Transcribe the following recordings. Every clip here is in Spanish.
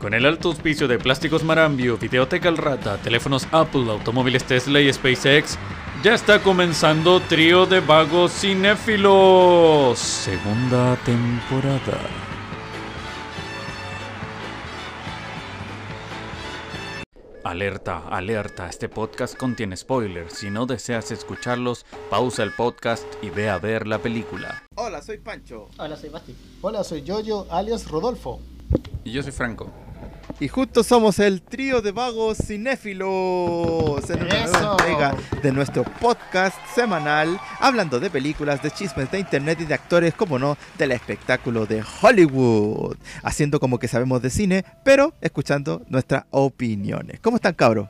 Con el alto auspicio de Plásticos Marambio, Videoteca El Rata, teléfonos Apple, automóviles Tesla y SpaceX, ya está comenzando Trío de Vagos Cinéfilos, segunda temporada. Alerta, alerta, este podcast contiene spoilers. Si no deseas escucharlos, pausa el podcast y ve a ver la película. Hola, soy Pancho. Hola, soy Basti. Hola, soy Yoyo, alias Rodolfo. Y yo soy Franco. Y justo somos el trío de vagos cinéfilos en una nueva ¡Eso! entrega de nuestro podcast semanal hablando de películas, de chismes de internet y de actores, como no, del espectáculo de Hollywood. Haciendo como que sabemos de cine, pero escuchando nuestras opiniones. ¿Cómo están, cabros?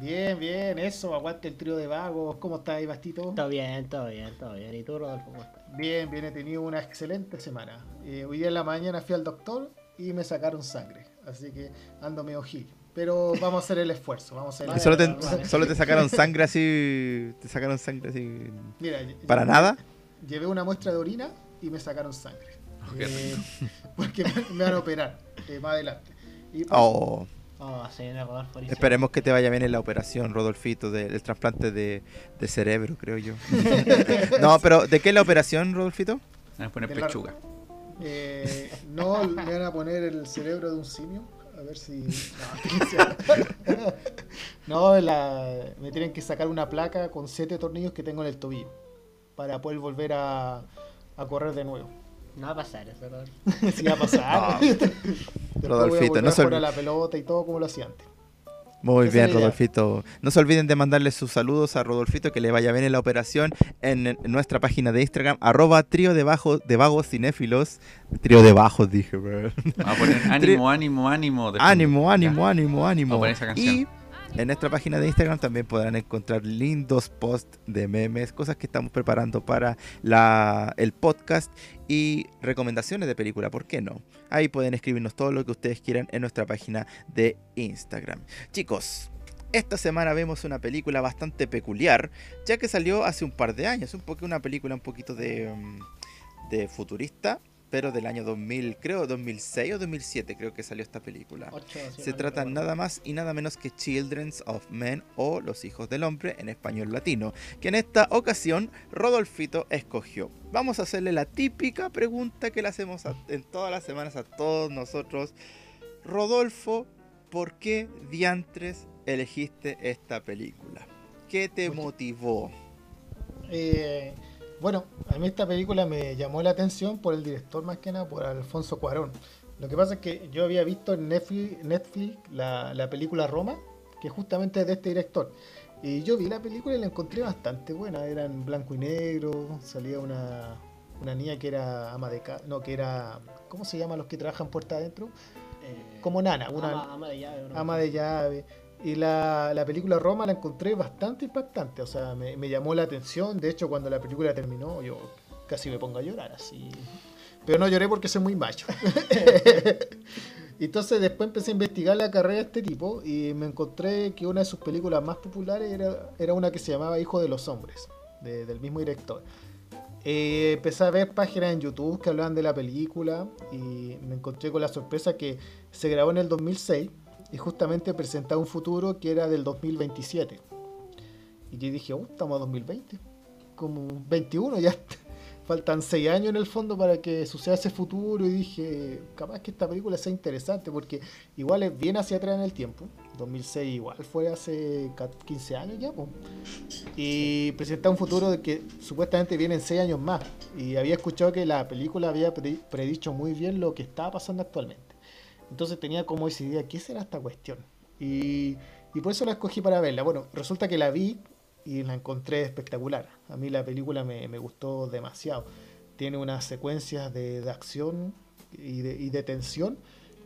Bien, bien, eso, aguante el trío de vagos. ¿Cómo estás ahí, Bastito? Todo bien, todo bien, todo bien. ¿Y tú, Rodolfo, cómo estás? Bien, bien, he tenido una excelente semana. Eh, hoy día en la mañana fui al doctor y me sacaron sangre. Así que ando medio gil. Pero vamos a hacer el esfuerzo, vamos a hacer el ¿Solo te, vale. solo te sacaron sangre así? ¿Te sacaron sangre así? Mira, ¿Para llevé- nada? Llevé una muestra de orina y me sacaron sangre. qué Eh, porque me, me van a operar eh, más adelante. Y pues, Oh. Oh, sí, Rodolfo. Esperemos que te vaya bien en la operación, Rodolfito, del trasplante de, de cerebro, creo yo. no, pero ¿de qué es la operación, Rodolfito? Poner De la- pechuga. Eh, no, me van a poner el cerebro de un simio. A ver si. No, no la- me tienen que sacar una placa con siete tornillos que tengo en el tobillo. Para poder volver a, a correr de nuevo. No va a pasar eso, Rodolfo. Si va a pasar. No. Después voy a Rodolfito, volver no se la pelota y todo como lo hacía antes. Muy bien. Rodolfito. No se olviden de mandarle sus saludos a Rodolfito, que le vaya bien en la operación en, nuestra página de Instagram, arroba trío de, bajo, de vagos cinéfilos. Trío de bajos, dije, bro. Vamos a poner ánimo, ánimo, ánimo. Ánimo, ánimo, ánimo, ánimo. Vamos a poner esa canción. Y en nuestra página de Instagram también podrán encontrar lindos posts de memes, cosas que estamos preparando para la, el podcast y recomendaciones de película, ¿por qué no? Ahí pueden escribirnos todo lo que ustedes quieran en nuestra página de Instagram. Chicos, esta semana vemos una película bastante peculiar, ya que salió hace un par de años, un poco una película un poquito de, mm, de futurista, pero del año 2000, creo 2006 o 2007 creo que salió esta película. Ocho, Se trata recuerdo. nada más y nada menos que Children of Men o Los Hijos del Hombre en español latino, que en esta ocasión Rodolfito escogió. Vamos a hacerle la típica pregunta que le hacemos a- en todas las semanas a todos nosotros. Rodolfo, ¿por qué diantres elegiste esta película? ¿Qué te motivó? Eh, bueno, a mí esta película me llamó la atención por el director más que nada, por Alfonso Cuarón. Lo que pasa es que yo había visto en Netflix, Netflix la, la película Roma, que justamente es de este director. Y yo vi la película y la encontré bastante buena. Era en blanco y negro, salía una, una niña que era ama de casa, no, que era, ¿cómo se llama los que trabajan puerta adentro? Eh, Como nana, una ama, ama de llave. ama de llave. Y la, la película Roma la encontré bastante impactante, o sea, me, llamó la atención. De hecho, cuando la película terminó, yo casi me pongo a llorar así. Pero no lloré porque soy muy macho. Entonces después empecé a investigar la carrera de este tipo y me encontré que una de sus películas más populares era, era una que se llamaba Hijo de los Hombres, de- del mismo director. Eh, empecé a ver páginas en YouTube que hablaban de la película y me encontré con la sorpresa que se grabó en el 2006 y justamente presentaba un futuro que era del 2027. Y yo dije, oh, estamos a 2020, como 21 ya. Faltan 6 años en el fondo para que suceda ese futuro y dije, capaz que esta película sea interesante porque igual es bien hacia atrás en el tiempo. 2006 igual fue hace ca- 15 años ya. po. Y presentaba un futuro de que supuestamente vienen 6 años más. Y había escuchado que la película había pre- predicho muy bien lo que estaba pasando actualmente. Entonces tenía como esa idea, ¿qué será esta cuestión? Y, por eso la escogí para verla. Bueno, resulta que la vi y la encontré espectacular. A mí la película me, gustó demasiado. Tiene unas secuencias de, acción y de, y de tensión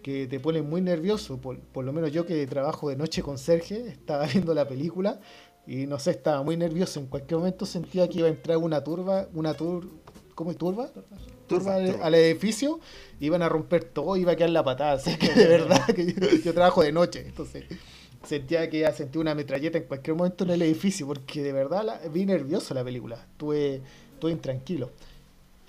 que te ponen muy nervioso. Por, por lo menos yo que trabajo de noche con Sergio, estaba viendo la película y no sé, estaba muy nervioso. En cualquier momento sentía que iba a entrar una turba, una tur, ¿cómo es turba? Al, al edificio, iban a romper todo, iba a quedar la patada. Así que de verdad que yo, yo trabajo de noche, entonces sentía que iba a sentir una metralleta en cualquier momento en el edificio, porque de verdad la, vi nervioso la película, estuve, estuve intranquilo.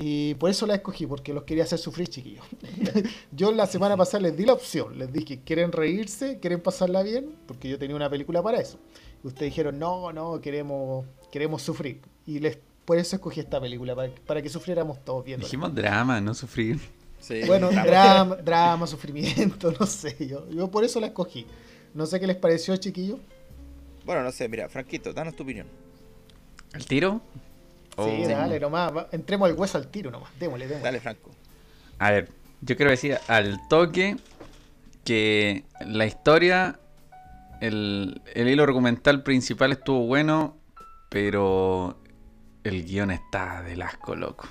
Y por eso la escogí, porque los quería hacer sufrir, chiquillos. yo la semana pasada les di la opción. Les dije, ¿quieren reírse? ¿Quieren pasarla bien? Porque yo tenía una película para eso. Y ustedes dijeron, no, no, queremos, queremos sufrir. Y les, por eso escogí esta película, para, para que sufriéramos todos viendo. Dijimos drama, no sufrir. Sí, Bueno, drama, drama, sufrimiento, no sé. Yo, yo por eso la escogí. No sé qué les pareció, chiquillos. Bueno, no sé, mira, Franquito, danos tu opinión. ¿El tiro? Sí, Oh. dale, nomás. va- Entremos al hueso al tiro nomás. Démosle, démosle. Dale, Franco. A ver, yo quiero decir al toque que la historia, el, el hilo argumental principal estuvo bueno, pero el guion está del asco, loco.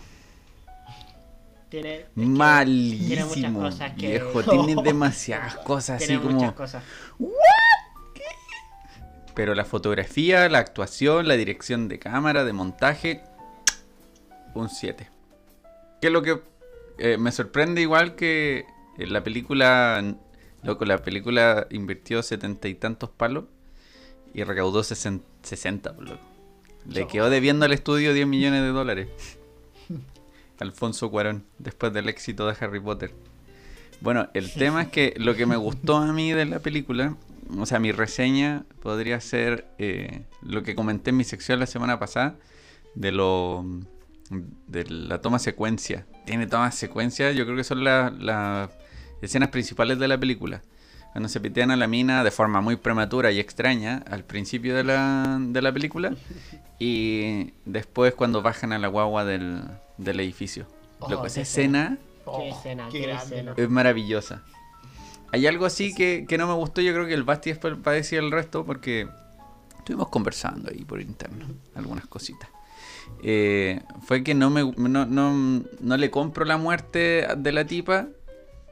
Tiene, Malísimo, tiene muchas cosas que- viejo. Tiene demasiadas cosas así tiene como... muchas cosas. Pero la fotografía, la actuación, la dirección de cámara, de montaje, un 7. Que es lo que eh, me sorprende igual que la película, loco, la película invirtió setenta y tantos palos y recaudó sesen- 60, por loco. Le quedó debiendo al estudio 10 millones de dólares. Alfonso Cuarón, después del éxito de Harry Potter. Bueno, el tema es que lo que me gustó a mí de la película, o sea, mi reseña podría ser eh, lo que comenté en mi sección la semana pasada de lo de la toma secuencia. Tiene toma secuencia, yo creo que son la- las escenas principales de la película. Cuando se pitean a la mina de forma muy prematura y extraña al principio de la, de la película y después cuando bajan a la guagua del, del edificio. Oh, Loco, esa qué escena Qué escena, qué qué grande, escena. loco. es maravillosa. Hay algo así que, que no me gustó, yo creo que el Basti después va a decir el resto porque estuvimos conversando ahí por interno, algunas cositas. Eh, fue que no me no, no, no le compro la muerte de la tipa,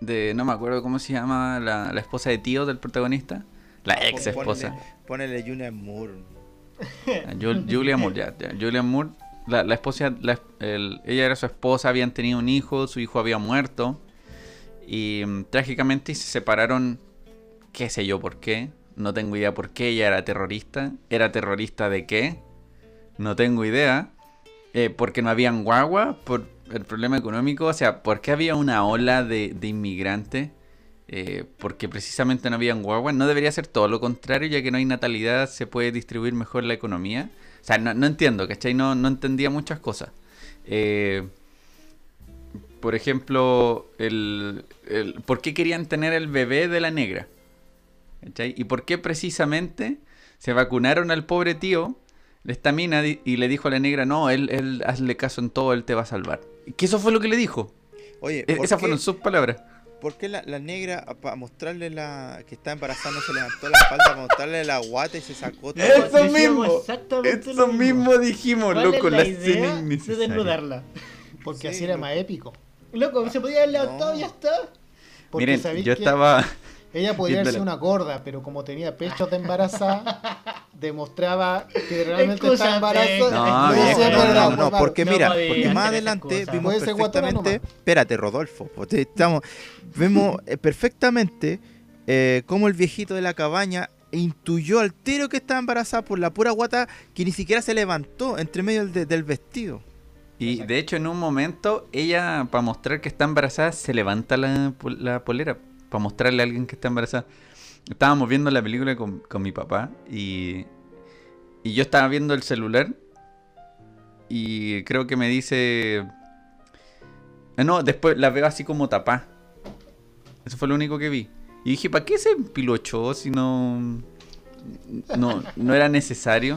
de no me acuerdo cómo se llama, la, la esposa de tío del protagonista, la ex esposa. Ponele, ponele Julian Moore. Ah, Jul- Julia Moore, ya, ya, Julia Moore, la, la esposa, la- el- ella era su esposa, habían tenido un hijo, su hijo había muerto y mm, trágicamente se separaron, qué sé yo por qué, no tengo idea por qué, ella era terrorista, era terrorista de qué, no tengo idea, Eh, porque no habían guagua, por el problema económico, o sea, ¿por qué había una ola de, inmigrantes? Eh, porque precisamente no habían guagua. No debería ser todo lo contrario, ya que no hay natalidad, se puede distribuir mejor la economía. O sea, no, entiendo, ¿cachai? No, no entendía muchas cosas. Eh, por ejemplo, ¿por qué querían tener el bebé de la negra? ¿Cachai? ¿Y por qué precisamente se vacunaron al pobre tío, esta mina, di- y le dijo a la negra, no, él, él hazle caso en todo, él te va a salvar? Que eso fue lo que le dijo. Oye, E- ¿por Esas qué- fueron sus palabras. ¿Por qué la, la negra, para mostrarle la que está embarazada, no se levantó la espalda para mostrarle la guata y se sacó todo? Eso mismo. exactamente Eso lo mismo. mismo dijimos, ¿Cuál loco, es la la escena idea de desnudarla? Porque Sí, así era más épico. Loco, se podía haber levantado No. y ya está. Porque Miren, yo que estaba... Ella podía sido viéndola. una gorda, pero como tenía pechos de embarazada, demostraba que realmente estaba embarazada. No, viejo, ser no, verdad, no, no, porque no mira, porque más adelante vimos ser perfectamente, espérate, Rodolfo, estamos, vemos eh, perfectamente eh, cómo el viejito de la cabaña intuyó al tiro que estaba embarazada por la pura guata que ni siquiera se levantó entre medio del, del vestido. Y de hecho, en un momento, ella, para mostrar que está embarazada, se levanta la, la polera. Para mostrarle a alguien que está embarazada. Estábamos viendo la película con, con mi papá y, y yo estaba viendo el celular y creo que me dice... Ah, No, después la veo así como tapá. Eso fue lo único que vi. Y dije, ¿para qué se empilochó si no, no, no era necesario?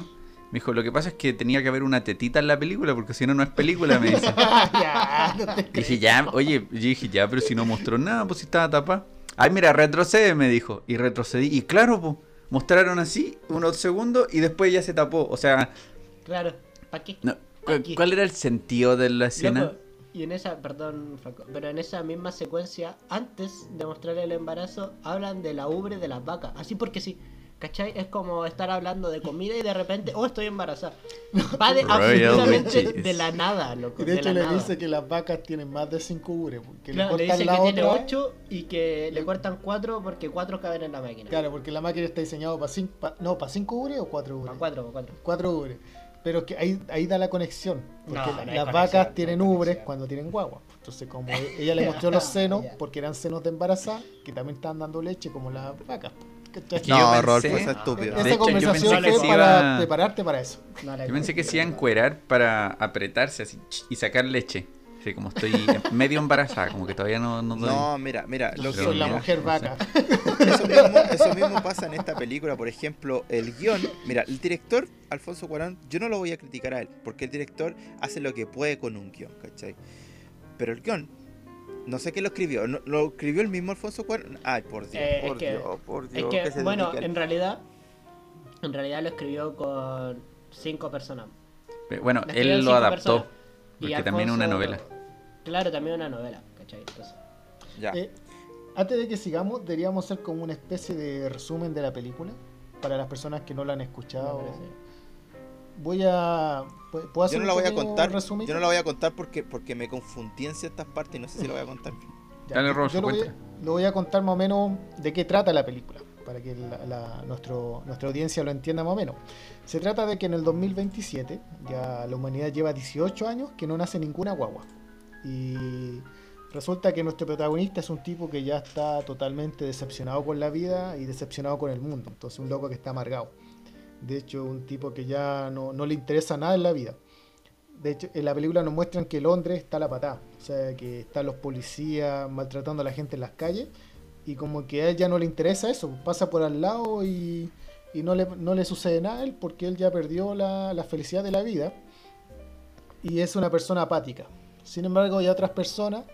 Me dijo, lo que pasa es que tenía que haber una tetita en la película, porque si no, no es película, me dice. ya, no te Y dije, ya, oye, yo dije, ya, pero si no mostró nada, pues si estaba tapada. Ay, mira, retrocede, me dijo. Y retrocedí. Y claro, pues, mostraron así unos segundos y después ya se tapó. O sea, Claro, ¿para qué? no, ¿cu- Aquí. ¿cuál era el sentido de la escena? Loco, y en esa, perdón, Franco, pero en esa misma secuencia, antes de mostrar el embarazo, hablan de la ubre de las vacas. Así porque sí. ¿Cachai? Es como estar hablando de comida y de repente, oh, estoy embarazada. Va de absolutamente de la nada, loco. Y de hecho la le nada. dice que las vacas tienen más de 5 ures. Porque Claro, le le cortan dice la que tiene otra. 8 y que le cortan 4 porque 4 caben en la máquina. Claro, porque la máquina está diseñada para 5 no, para 5 ures o 4 ures. Para 4, para 4. 4 ures. Pero es que ahí, ahí da la conexión. Porque No, la- no hay las conexión, vacas tienen ubres cuando tienen guagua. Entonces, como ella le mostró los senos, porque eran senos de embarazada, que también estaban dando leche como las vacas. Que yo No, pensé- Rolfo, es estúpido. De Esa hecho, yo conversación pensé que fue para iba- prepararte para eso. Yo pensé que se iba a encuerar para apretarse así y sacar leche. Así como estoy medio embarazada, como que todavía no, no doy. No, mira, mira, lo Yo que, soy la mira, mujer vaca. eso, mismo, eso mismo pasa en esta película. Por ejemplo, el guion. Mira, el director, Alfonso Cuarón, yo no lo voy a criticar a él, porque el director hace lo que puede con un guion, ¿cachai? Pero el guion, no sé quién lo escribió. ¿no- ¿Lo escribió el mismo Alfonso Cuarón? Ay, por Dios, Eh, es por que- Dios, por Es Dios. que, que se bueno, en al- realidad, en realidad lo escribió con cinco personas. Pero Bueno, Lo él lo adaptó. personas. Y Porque también es una novela. Claro, también una novela, ¿cachai? Entonces, Ya. Eh, antes de que sigamos, deberíamos hacer como una especie de resumen de la película para las personas que no la han escuchado. Voy a. ¿Puedo hacer Yo no un la voy a contar. resumen? Yo no la voy a contar porque, porque me confundí en ciertas partes y no sé si la voy a contar. Ya, Dale, Rolfo, yo lo voy, a, lo voy a contar más o menos de qué trata la película, para que la- la- nuestro, nuestra audiencia lo entienda más o menos. Se trata de que en el 2027, ya la humanidad lleva 18 años que no nace ninguna guagua. Y resulta que nuestro protagonista es un tipo que ya está totalmente decepcionado con la vida y decepcionado con el mundo. Entonces un loco que está amargado. De hecho, un tipo que ya no, no le interesa nada en la vida. De hecho, en la película nos muestran que Londres está la patada. O sea, que están los policías maltratando a la gente en las calles. Y como que a él ya no le interesa eso. Pasa por al lado y, y no, le, no le sucede nada a él porque él ya perdió la, la felicidad de la vida. Y es una persona apática. Sin embargo, hay otras personas,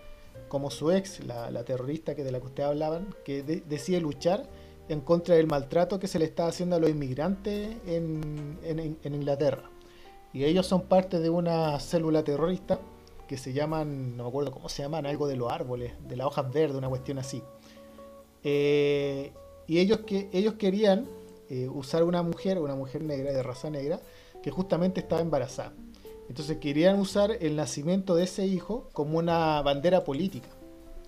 como su ex, la, la terrorista que de la que ustedes hablaban, que de- decide luchar en contra del maltrato que se le está haciendo a los inmigrantes en, en- Inglaterra. Y ellos son parte de una célula terrorista que se llaman, no me acuerdo cómo se llaman, algo de los árboles, de las hojas verdes, una cuestión así. Eh, y ellos, que, ellos querían eh, usar una mujer, una mujer negra, de raza negra, que justamente estaba embarazada. Entonces querían usar el nacimiento de ese hijo como una bandera política.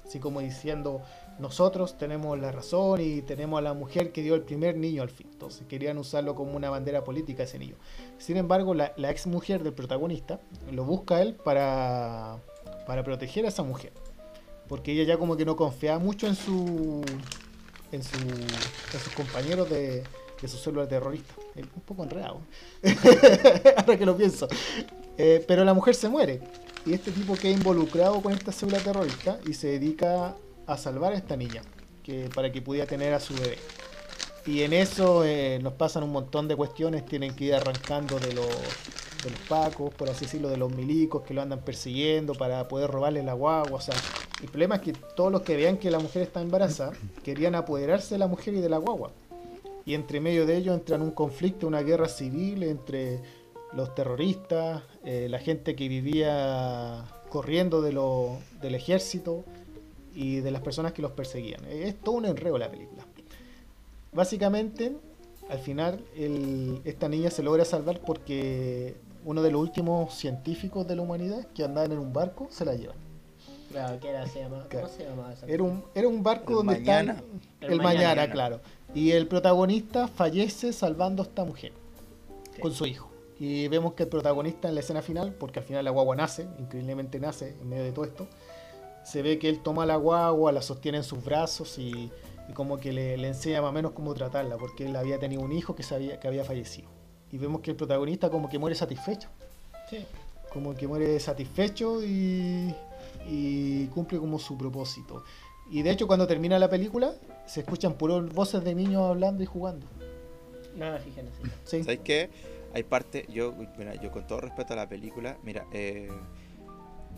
Así como diciendo, nosotros tenemos la razón y tenemos a la mujer que dio el primer niño al fin. Entonces querían usarlo como una bandera política ese niño. Sin embargo, la, la ex mujer del protagonista lo busca él para, para proteger a esa mujer. Porque ella ya como que no confiaba mucho en su en, su, en sus compañeros de, de su célula terrorista. Un poco enredado. Ahora que lo pienso. Eh, pero la mujer se muere. Y este tipo queda involucrado con esta célula terrorista y se dedica a salvar a esta niña que, para que pudiera tener a su bebé. Y en eso eh, nos pasan un montón de cuestiones, tienen que ir arrancando de los, de los pacos, por así decirlo, de los milicos que lo andan persiguiendo para poder robarle la guagua. O sea, el problema es que todos los que vean que la mujer está embarazada querían apoderarse de la mujer y de la guagua. Y entre medio de ellos entran un conflicto, una guerra civil entre los terroristas, eh, la gente que vivía corriendo de del ejército y de las personas que los perseguían. Es todo un enredo la película. Básicamente, al final, el- esta niña se logra salvar porque uno de los últimos científicos de la humanidad que andaban en un barco se la llevan. Claro, ¿qué era? Se. ¿Cómo se llamaba esa Era un, era un barco El donde mañana. están- El El, mañana, mañana. claro. Y el protagonista fallece salvando a esta mujer Sí. con su hijo. Y vemos que el protagonista en la escena final, porque al final la guagua nace, increíblemente nace en medio de todo esto, se ve que él toma la guagua, la sostiene en sus brazos y, y como que le, le enseña más o menos cómo tratarla, porque él había tenido un hijo que, sabía, que había fallecido. Y vemos que el protagonista como que muere satisfecho. Sí. Como que muere satisfecho y, y cumple como su propósito. Y de hecho cuando termina la película se escuchan puros voces de niños hablando y jugando. En eso. Sí. ¿Sabes qué? Hay parte, yo, mira, yo con todo respeto a la película, mira, eh,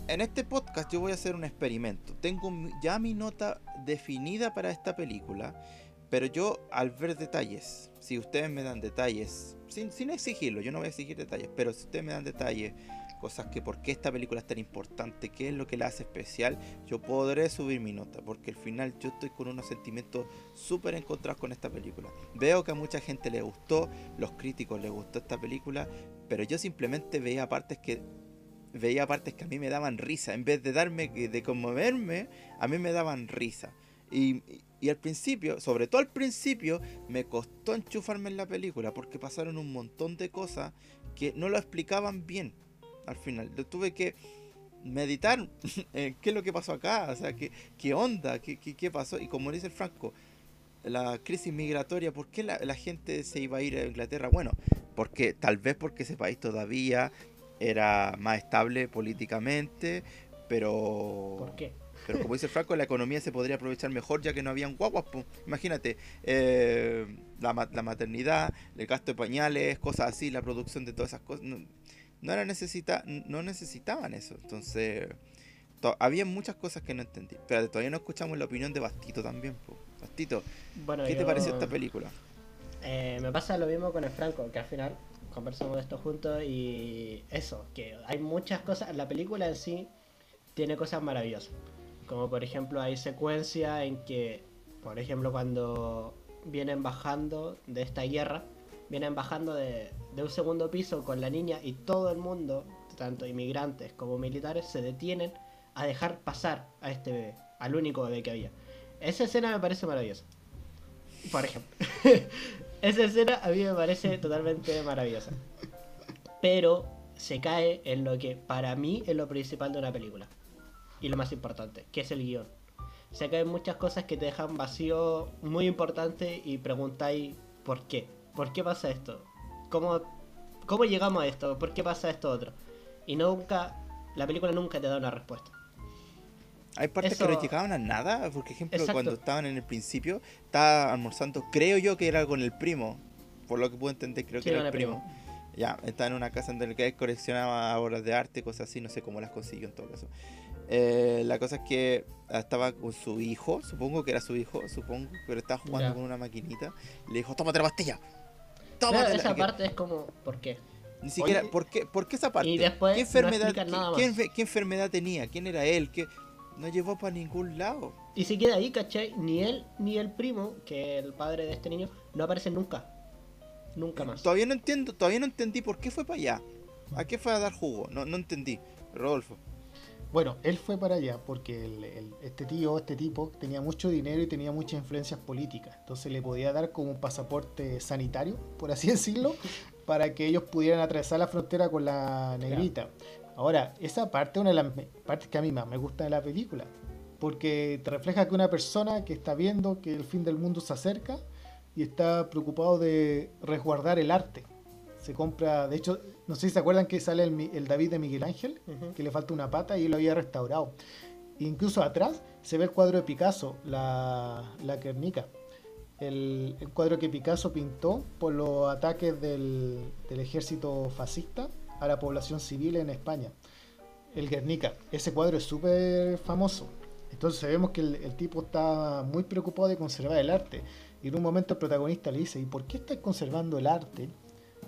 en este podcast yo voy a hacer un experimento. Tengo ya mi nota definida para esta película, pero yo al ver detalles, si ustedes me dan detalles, sin, sin exigirlo, yo no voy a exigir detalles, pero si ustedes me dan detalles, cosas que por qué esta película es tan importante, qué es lo que la hace especial, yo podré subir mi nota, porque al final yo estoy con unos sentimientos súper encontrados con esta película. Veo que a mucha gente le gustó, los críticos les gustó esta película, pero yo simplemente veía partes que veía partes que a mí me daban risa, en vez de darme de conmoverme, a mí me daban risa. Y, y- al principio, sobre todo al principio, me costó enchufarme en la película porque pasaron un montón de cosas que no lo explicaban bien al final. Yo tuve que meditar qué es lo que pasó acá, o sea, qué, qué onda, qué, qué, qué pasó. Y como dice el Franco, la crisis migratoria, ¿por qué la, la gente se iba a ir a Inglaterra? Bueno, porque tal vez porque ese país todavía era más estable políticamente, pero... ¿Por qué? Pero como dice Franco, la economía se podría aprovechar mejor ya que no habían guaguas. po. Imagínate, eh, la, la maternidad, el gasto de pañales, cosas así, la producción de todas esas cosas. No, no era necesita, no necesitaban eso. Entonces, to- había muchas cosas que no entendí. Pero todavía no escuchamos la opinión de Bastito también. po. Bastito, Bueno, ¿qué te pareció esta película? Eh, me pasa lo mismo con el Franco, que al final conversamos de esto juntos y eso, que hay muchas cosas, la película en sí tiene cosas maravillosas, como por ejemplo hay secuencias en que, por ejemplo cuando vienen bajando de esta guerra, vienen bajando de, de un segundo piso con la niña y todo el mundo, tanto inmigrantes como militares, se detienen a dejar pasar a este bebé, al único bebé que había. Esa escena me parece maravillosa. Por ejemplo. Esa escena a mí me parece totalmente maravillosa. Pero se cae en lo que para mí es lo principal de una película. Y lo más importante, que es el guion. Se caen muchas cosas que te dejan vacío muy importante y preguntáis por qué. ¿Por qué pasa esto? ¿Cómo, ¿Cómo llegamos a esto? ¿Por qué pasa esto otro? Y nunca, la película nunca te da una respuesta. Hay partes Eso- que no llegaban a nada. Por ejemplo, Exacto. cuando estaban en el principio, estaba almorzando, creo yo que era con el primo. Por lo que puedo entender, creo Sí, que era con el primo. Ya, estaba en una casa en la que él coleccionaba obras de arte, cosas así, no sé cómo las consiguió en todo caso. Eh, la cosa es que estaba con su hijo, supongo que era su hijo, supongo, pero estaba jugando Ya. con una maquinita. Le dijo, tómate la pastilla. Claro, Tómatela. esa Que- parte es como, ¿por qué? Ni siquiera, Oye, ¿por, qué, ¿por qué esa parte? y después ¿Qué no enfermedad, nada qué- más. qué enfe- qué enfermedad tenía? ¿Quién era él? ¿Qué? No llevó para ningún lado. Y se queda ahí, ¿cachai? Ni él ni el primo, que es el padre de este niño, no aparecen nunca. Nunca más. Todavía no entiendo, todavía no entendí por qué fue para allá. ¿A qué fue a dar jugo? No, no entendí. Rodolfo. Bueno, él fue para allá porque el- el- este tío, este tipo, tenía mucho dinero y tenía muchas influencias políticas. Entonces le podía dar como un pasaporte sanitario, por así decirlo, para que ellos pudieran atravesar la frontera con la negrita. Ahora, esa parte es una de las partes que a mí más me gusta de la película. Porque te refleja que una persona que está viendo que el fin del mundo se acerca y está preocupado de resguardar el arte. Se compra, de hecho, no sé si se acuerdan que sale el, David de Miguel Ángel, que le falta una pata y lo había restaurado. Incluso atrás se ve el cuadro de Picasso, la, la Guernica. El, el cuadro que Picasso pintó por los ataques del, del ejército fascista a la población civil en España. El Guernica. Ese cuadro es súper famoso. Entonces vemos que el, tipo está muy preocupado de conservar el arte. Y en un momento el protagonista le dice, ¿y por qué estás conservando el arte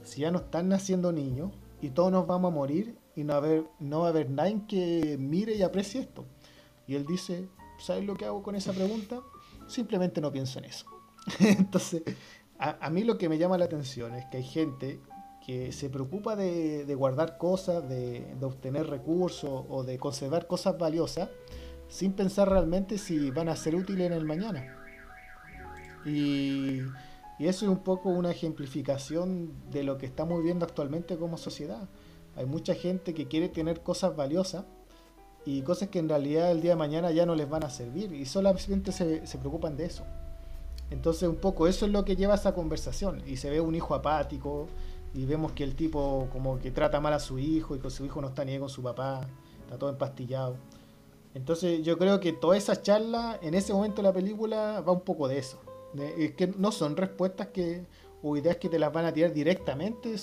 si ya no están naciendo niños y todos nos vamos a morir y no, va a haber, no nadie que mire y aprecie esto? Y él dice, ¿sabes lo que hago con esa pregunta? Simplemente no pienso en eso. Entonces, a mí lo que me llama la atención es que hay gente que se preocupa de, guardar cosas, de, de obtener recursos o de conservar cosas valiosas sin pensar realmente si van a ser útiles en el mañana. Y, y eso es un poco una ejemplificación de lo que estamos viviendo actualmente como sociedad. Hay mucha gente que quiere tener cosas valiosas y cosas que en realidad el día de mañana ya no les van a servir y solamente se, se preocupan de eso. Entonces un poco eso es lo que lleva a esa conversación y se ve un hijo apático y vemos que el tipo como que trata mal a su hijo y que su hijo no está ni ahí con su papá, está todo empastillado. Entonces yo creo que toda esa charla en ese momento de la película va un poco de eso. Es que no son respuestas que o ideas que te las van a tirar directamente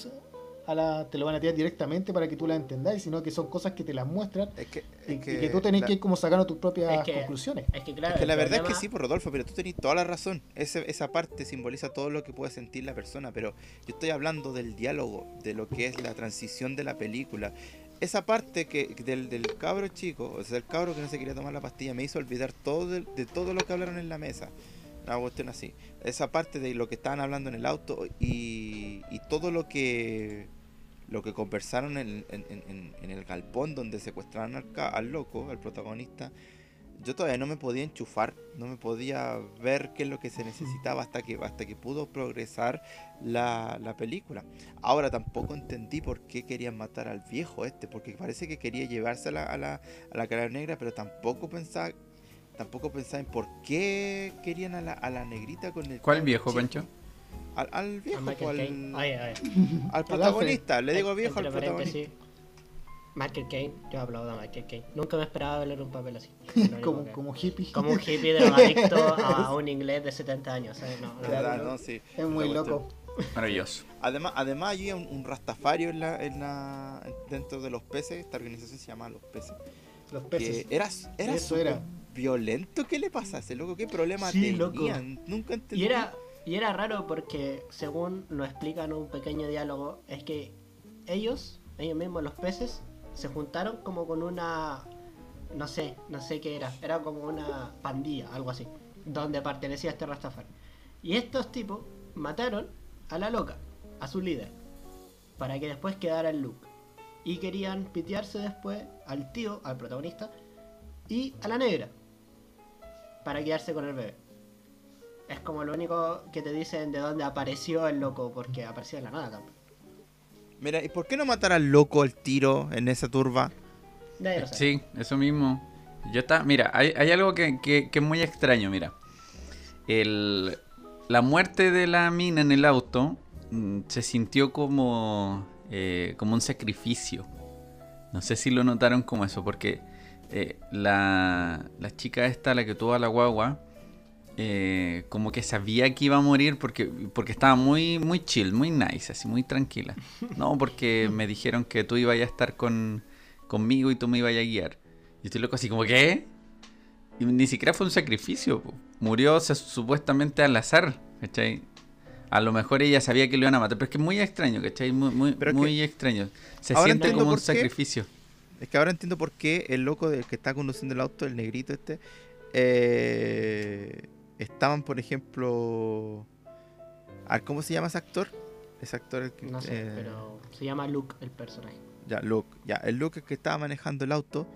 a la, te lo van a tirar directamente para que tú las entendáis, sino que son cosas que te las muestran Es que, y, es y que, tú tenés la- que ir como sacando tus propias Es que- conclusiones. Es que claro, Es que la verdad es que sí, por Rodolfo, pero tú tenés toda la razón. Ese- esa parte simboliza todo lo que puede sentir la persona, pero yo estoy hablando del diálogo, de lo que es la transición de la película. Esa parte que del, del cabro chico, o sea, el cabro que no se quería tomar la pastilla, me hizo olvidar todo de, de todo lo que hablaron en la mesa. Una cuestión así. Esa parte de lo que estaban hablando en el auto y, y todo lo que lo que conversaron en, en- en- en el galpón donde secuestraron al, al loco, al protagonista, yo todavía no me podía enchufar, no me podía ver qué es lo que se necesitaba hasta que, hasta que pudo progresar la, la película. Ahora tampoco entendí por qué querían matar al viejo este, porque parece que quería llevarse a la, a la, a la cara negra, pero tampoco pensaba, tampoco pensaba en por qué querían a la, a la negrita con el... ¿Cuál viejo. Pancho? Al, al viejo, Michael al, Caine. Oye, oye. al protagonista, le digo viejo al protagonista. Michael Caine, yo aplaudo a Michael Caine. Nunca me esperaba verle un papel así. Como, que- como hippie. como un hippie drogadicto a un inglés de 70 años. ¿sabes? No, Claro, ¿no? no, sí. Es muy loco. Maravilloso. Además, además había un, un rastafario en la, en la, dentro de los peces, esta organización se llama Los Peces, Los que peces. era, era Eso era. violento. ¿Qué le pasa a ese loco? ¿Qué problema Sí, tenía? loco. Nunca entendí. Y era, y era raro porque, según nos explican un pequeño diálogo, es que ellos, ellos mismos, los peces, se juntaron como con una. No sé, no sé qué era. Era como una pandilla, algo así. Donde pertenecía este Rastafari. Y estos tipos mataron a la loca, a su líder. Para que después quedara el Luke. Y querían pitearse después al tío, al protagonista, y a la negra. Para quedarse con el bebé. Es como lo único que te dicen de dónde apareció el loco, porque apareció de la nada también. Mira, ¿y por qué no matar al loco al tiro en esa turba? Nadie lo sabe. Sí, eso mismo. Yo está, mira, hay, hay algo que, que- que es muy extraño, mira. El, la muerte de la mina en el auto mm, se sintió como, eh, como un sacrificio. No sé si lo notaron como eso, porque eh, la, la chica esta, la que tuvo a la guagua, eh, como que sabía que iba a morir porque, porque estaba muy, muy chill, muy nice, así, muy tranquila. No, porque me dijeron que tú ibas a estar con, conmigo y tú me ibas a guiar. Y estoy loco así como, ¿qué? Y ni siquiera fue un sacrificio. po. Murió se- supuestamente al azar, ¿cachai? A lo mejor ella sabía que lo iban a matar, pero es que es muy extraño, ¿cachai? Muy, muy, Pero muy extraño. Se siente como un qué. sacrificio. Es que ahora entiendo por qué el loco del que está conduciendo el auto, el negrito este, eh, estaban, por ejemplo... ¿Cómo se llama ese actor? Ese actor el que... No sé, eh, pero se llama Luke el personaje. Ya, Luke. Ya, el Luke que estaba manejando el auto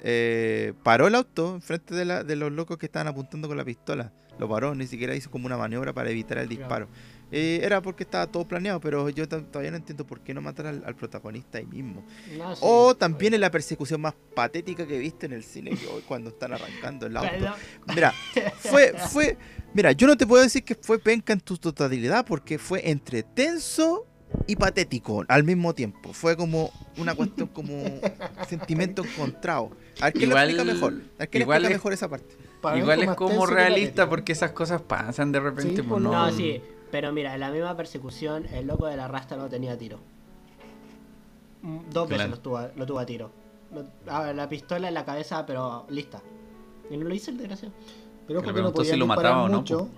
eh, paró el auto enfrente de, la, de los locos que estaban apuntando con la pistola. Lo paró, ni siquiera hizo como una maniobra para evitar el disparo. Eh, era porque estaba todo planeado, pero yo todavía no entiendo por qué no matar al, al protagonista ahí mismo. No, sí. O también en la persecución más patética que he visto en el cine que hoy cuando están arrancando el auto. Pero- Mira, fue, fue, mira, yo no te puedo decir que fue penca en tu totalidad porque fue entre tenso y patético al mismo tiempo. Fue como una cuestión, como sentimiento encontrado. A ver, ¿quién Igual- lo explica mejor? A ver, ¿quién igual explica es- mejor esa parte? Igual es como realista porque esas cosas pasan de repente. Sí, pues pues, no. No, sí, pero mira, en la misma persecución, el loco de la rasta no tenía tiro. Dos veces Claro. lo tuvo, a- lo tuvo a tiro. A ver, la pistola en la cabeza, pero lista. Y no lo hizo el desgraciado. Pero Que ojo le que no preguntó si lo disparar mataba o no, mucho.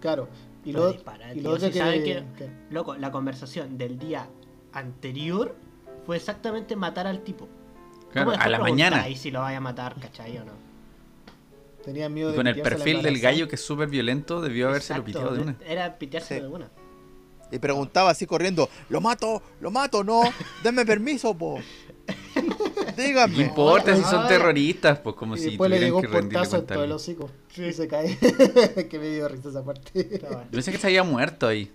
Claro. Y lo, dispara, y lo otro si que, saben que- que- Loco, la conversación del día anterior fue exactamente matar al tipo. Claro, ¿Cómo a la mañana. preguntáis si lo vaya a matar, ¿cachai o no? Miedo de con el perfil del gallo que es súper violento, debió habérselo Exacto, piteado de una. Era pitearse Sí. de una. Y preguntaba así corriendo, lo mato, lo mato, no, denme permiso, po. Dígame. No importa si son terroristas, pues como Y si después le tuvieran llegó que un rendirle en todo el hocico. Y se cae. que me dio risa esa parte. Yo pensé que se había muerto ahí.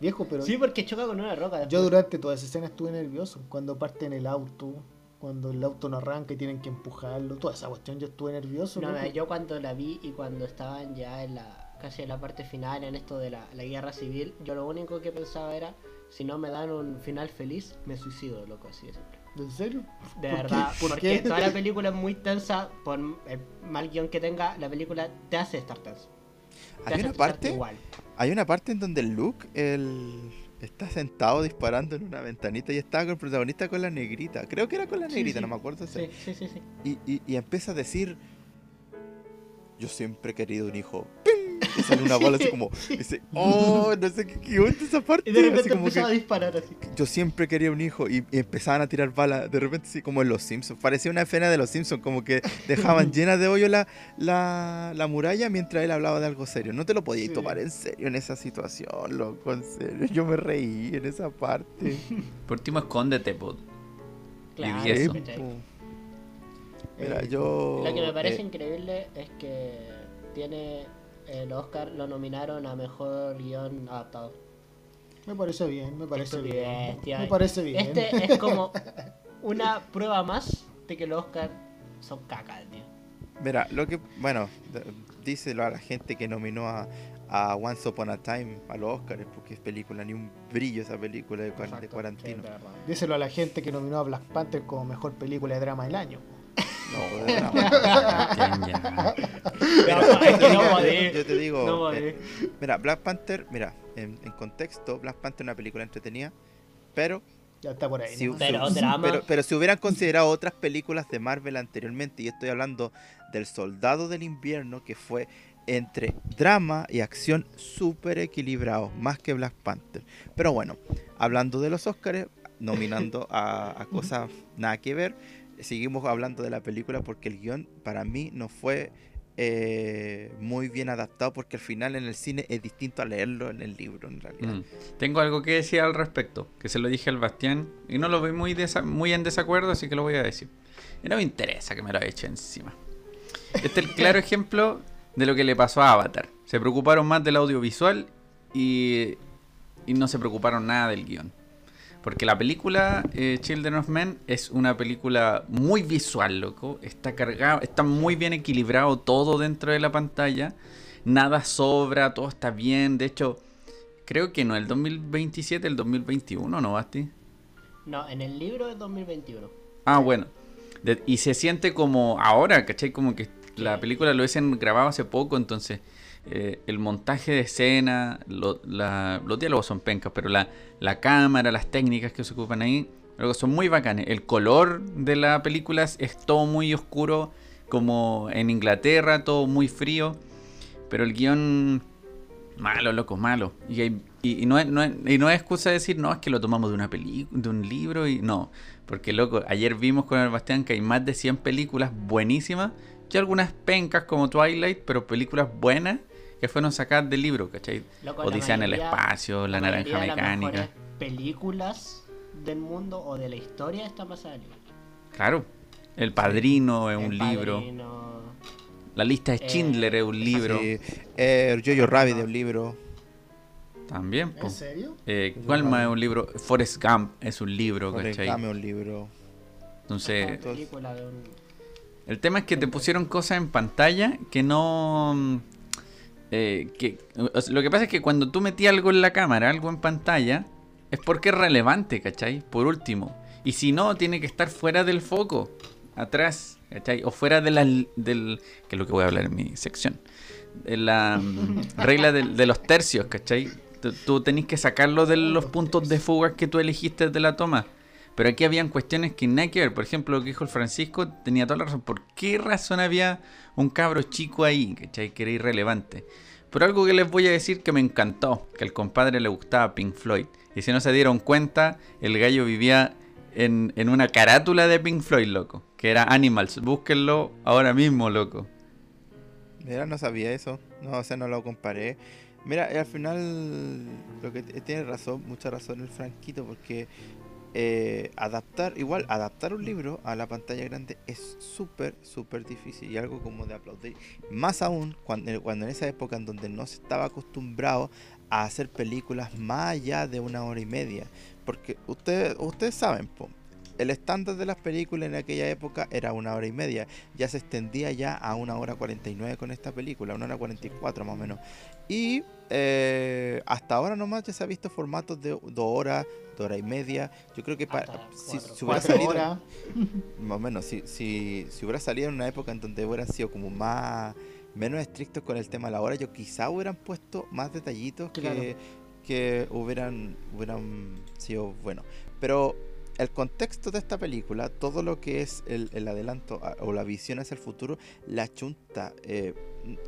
Viejo, pero Sí, porque choca con una roca. yo durante toda esa escena estuve nervioso. Cuando parten el auto, cuando el auto no arranca y tienen que empujarlo, toda esa cuestión yo estuve nervioso. No, yo cuando la vi y cuando estaban ya en la casi en la parte final en esto de la, la guerra civil, yo lo único que pensaba era si no me dan un final feliz, me suicido, loco, así de simple. ¿En serio? De verdad, ¿Por porque qué? toda la película es muy tensa, por el mal guion que tenga, la película te hace estar tenso. Te Hay hace una parte, igual. hay una parte en donde Luke, el está sentado disparando en una ventanita y estaba con el protagonista con la negrita. Creo que era con la negrita, sí. no me acuerdo. si- Sí, sí, sí, sí. Y, y, y empieza a decir, yo siempre he querido un hijo. Y sale una bola así como, dice, oh, no sé qué, qué onda esa parte. Y de repente así como empezaba a que, disparar así. yo siempre quería un hijo y, y empezaban a tirar balas, de repente así como en Los Simpsons. Parecía una escena de Los Simpsons, como que dejaban llena de hoyo la, la, la muralla mientras él hablaba de algo serio. No te lo podías Sí. tomar en serio en esa situación, loco, en serio. Yo me reí en esa parte. Por último, escóndete, po. Claro, Y eso. ¿cachai? Mira, Eh, yo. Lo que me parece eh, increíble es que tiene el Oscar, lo nominaron a mejor guion adaptado. Me parece bien, me parece bien. Me parece bien. Este es como una prueba más de que los Oscar son caca, tío. Mira, lo que. Bueno, díselo a la gente que nominó a, a Once Upon a Time a los Oscars, porque es película, ni un brillo esa película de, de Cuarantino. sí. Díselo a la gente que nominó a Black Panther como mejor película de drama del año. No. No, es que no. Yo te digo, eh, mira, Black Panther, mira, en, en contexto, Black Panther es una película entretenida, pero Ya está por ahí. si, ¿no? Pero si- drama. pero, pero si hubieran considerado otras películas de Marvel anteriormente, y estoy hablando del Soldado del Invierno, que fue entre drama y acción súper equilibrado, más que Black Panther. Pero bueno, hablando de los Oscars, nominando a, a cosas nada que ver, seguimos hablando de la película porque el guion para mí no fue eh, muy bien adaptado porque al final en el cine es distinto a leerlo en el libro en realidad. Mm. Tengo algo que decir al respecto, que se lo dije al Bastián y no lo vi muy, desa- muy en desacuerdo, así que lo voy a decir. Y no me interesa que me lo eche encima. Este es el claro ejemplo de lo que le pasó a Avatar. Se preocuparon más del audiovisual y, y no se preocuparon nada del guion. Porque la película eh, Children of Men es una película muy visual, loco. Está cargado, está muy bien equilibrado todo dentro de la pantalla. Nada sobra, todo está bien. De hecho, creo que no el 2027, el 2021, ¿no, Basti? No, en el libro es 2021. Ah, bueno. De- y se siente como ahora, ¿cachai? Como que la película lo hubiesen grabado hace poco, entonces eh, el montaje de escena, los diálogos son pencas, pero la, cámara, las técnicas que se ocupan ahí, son muy bacanes. El color de la película es, todo muy oscuro, como en Inglaterra, todo muy frío, pero el guion malo, loco, malo. Y, no, es, no y no es excusa de decir, no, es que lo tomamos de una película, de un libro y no. Porque, loco, ayer vimos con el Bastián que hay más de 100 películas buenísimas y algunas pencas como Twilight, pero películas buenas que fueron sacadas del libro, ¿cachai? Loco, Odisea en el espacio, La, Naranja mayoría de las Mecánica. películas del mundo o de la historia están basadas en libros. Claro. El Padrino es un El libro. Padrino, La lista de Eh, Schindler es un libro. Sí, eh, Jojo Rabbit de un libro. También, po. ¿En serio? Eh, ¿Cuál más es un libro? Forrest Gump es un libro, Forrest ¿cachai? Gump es un libro. Entonces, una película de un- El tema es que te pusieron cosas en pantalla que no. Eh, que, lo que pasa es que cuando tú metías algo en la cámara, algo en pantalla, es porque es relevante, ¿cachai? Por último. Y si no, tiene que estar fuera del foco, atrás, ¿cachai? O fuera de la, del. que es lo que voy a hablar en mi sección. De la mm, regla de, los tercios, ¿cachai? Tú, tú tenés que sacarlo de los puntos de fuga que tú elegiste de la toma. Pero aquí habían cuestiones que nada que ver. Por ejemplo, lo que dijo el Francisco tenía toda la razón. ¿Por qué razón había un cabro chico ahí? ¿Cachai? Que era irrelevante. Pero algo que les voy a decir que me encantó. Que al compadre le gustaba Pink Floyd. Y si no se dieron cuenta, el gallo vivía en, en una carátula de Pink Floyd, loco. Que era Animals. Búsquenlo ahora mismo, loco. Mira, no sabía eso. No, o sea, no lo comparé. Mira, al final, lo que tiene razón, mucha razón el Franquito, porque eh, adaptar, igual, adaptar un libro a la pantalla grande es súper, súper difícil y algo como de aplaudir. Más aún cuando, cuando en esa época en donde no se estaba acostumbrado a hacer películas más allá de una hora y media. Porque ustedes, ustedes saben, el estándar de las películas en aquella época era una hora y media. Ya se extendía ya a una hora 49 con esta película, una hora 44 más o menos. Y eh, hasta ahora nomás ya se ha visto formatos de dos horas, de hora y media. Yo creo que para, Hasta si, hubiera salido, horas. más o menos, si, si, si hubiera salido en una época en donde hubieran sido como más, menos estrictos con el tema de la hora, yo quizá hubieran puesto más detallitos Claro. que, que hubieran, hubieran sido bueno. Pero el contexto de esta película, todo lo que es el, el adelanto o la visión hacia el futuro, la chunta, eh,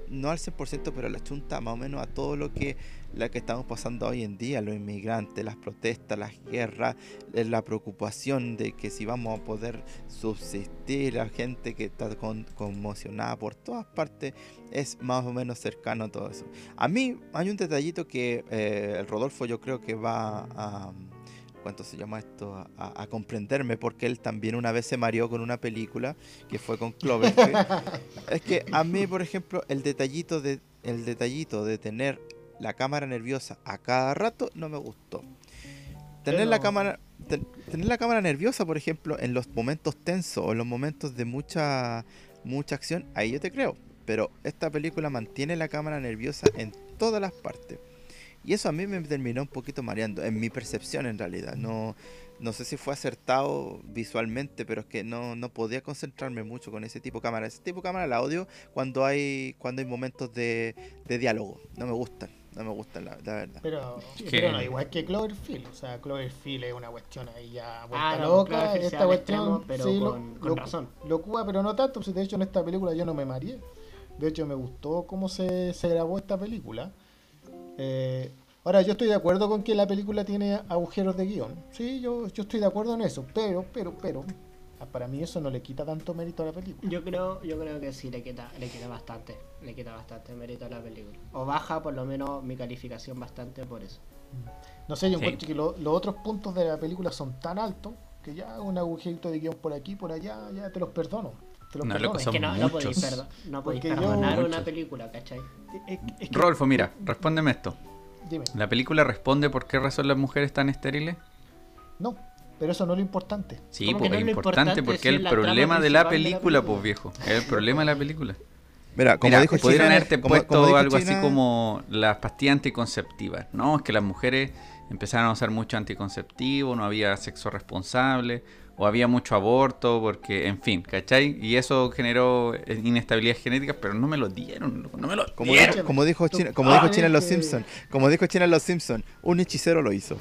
no al 100%, pero la chunta más o menos a todo lo que la que estamos pasando hoy en día, los inmigrantes, las protestas, las guerras, eh, la preocupación de que si vamos a poder subsistir, la gente que está con- conmocionada por todas partes, es más o menos cercano a todo eso. A mí hay un detallito que eh, el Rodolfo yo creo que va a, ¿cuánto se llama esto? A, a- a comprenderme, porque él también una vez se mareó con una película que fue con Cloverfield. es que a mí, por ejemplo, el detallito de, el detallito de tener la cámara nerviosa a cada rato no me gustó. Tener la cámara ten- tener la cámara nerviosa, por ejemplo, en los momentos tensos o en los momentos de mucha mucha acción, ahí yo te creo. Pero esta película mantiene la cámara nerviosa en todas las partes. Y eso a mí me terminó un poquito mareando, en mi percepción en realidad. No, no sé si fue acertado visualmente, pero es que no, no podía concentrarme mucho con ese tipo de cámara. Ese tipo de cámara la odio cuando hay, cuando hay momentos de, de diálogo. No me gustan, no me gustan la, la verdad. Pero, pero no, igual que Cloverfield. O sea, Cloverfield es una cuestión ahí ya vuelta Ah, no, loca. Esta cuestión, extremo, pero sí, lo- con- con lo- razón. Locura, pero no tanto. pues, De hecho, en esta película yo no me mareé. De hecho, me gustó cómo se, se grabó esta película. Eh, ahora, yo estoy de acuerdo con que la película tiene agujeros de guion. Sí, yo, yo estoy de acuerdo en eso. Pero, pero, pero, para mí eso no le quita tanto mérito a la película. Yo creo, yo creo que sí le quita, le quita bastante, le quita bastante mérito a la película. O baja por lo menos mi calificación bastante por eso. No sé, yo Sí. encuentro que lo- los otros puntos de la película son tan altos que ya un agujerito de guion por aquí, por allá, ya te los perdono. Te No, perdono. loco, Es son que no, no podéis, muchos. perdo- no podéis Porque yo- perdonar una Muchos. película, ¿cachai? Es- es que- Rodolfo, mira, respóndeme esto. Dime. ¿La película responde por qué razón las mujeres están estériles? No, pero eso no es lo importante. Sí, ¿Cómo pues es no es lo importante importante porque es el problema de la película, pues viejo. Es el problema de la película. Mira, como Mira, dijo China, haberte como- puesto como dijo algo así como las pastillas anticonceptivas. No, es que las mujeres empezaron a usar mucho anticonceptivo, no había sexo responsable, o había mucho aborto, porque, en fin, ¿cachai? Y eso generó eh, inestabilidad genética, pero no me lo dieron, no me lo Como, dieron. dijo- como dijo China, como dijo China en Los Simpsons, como dijo China en Los Simpsons, un hechicero lo hizo.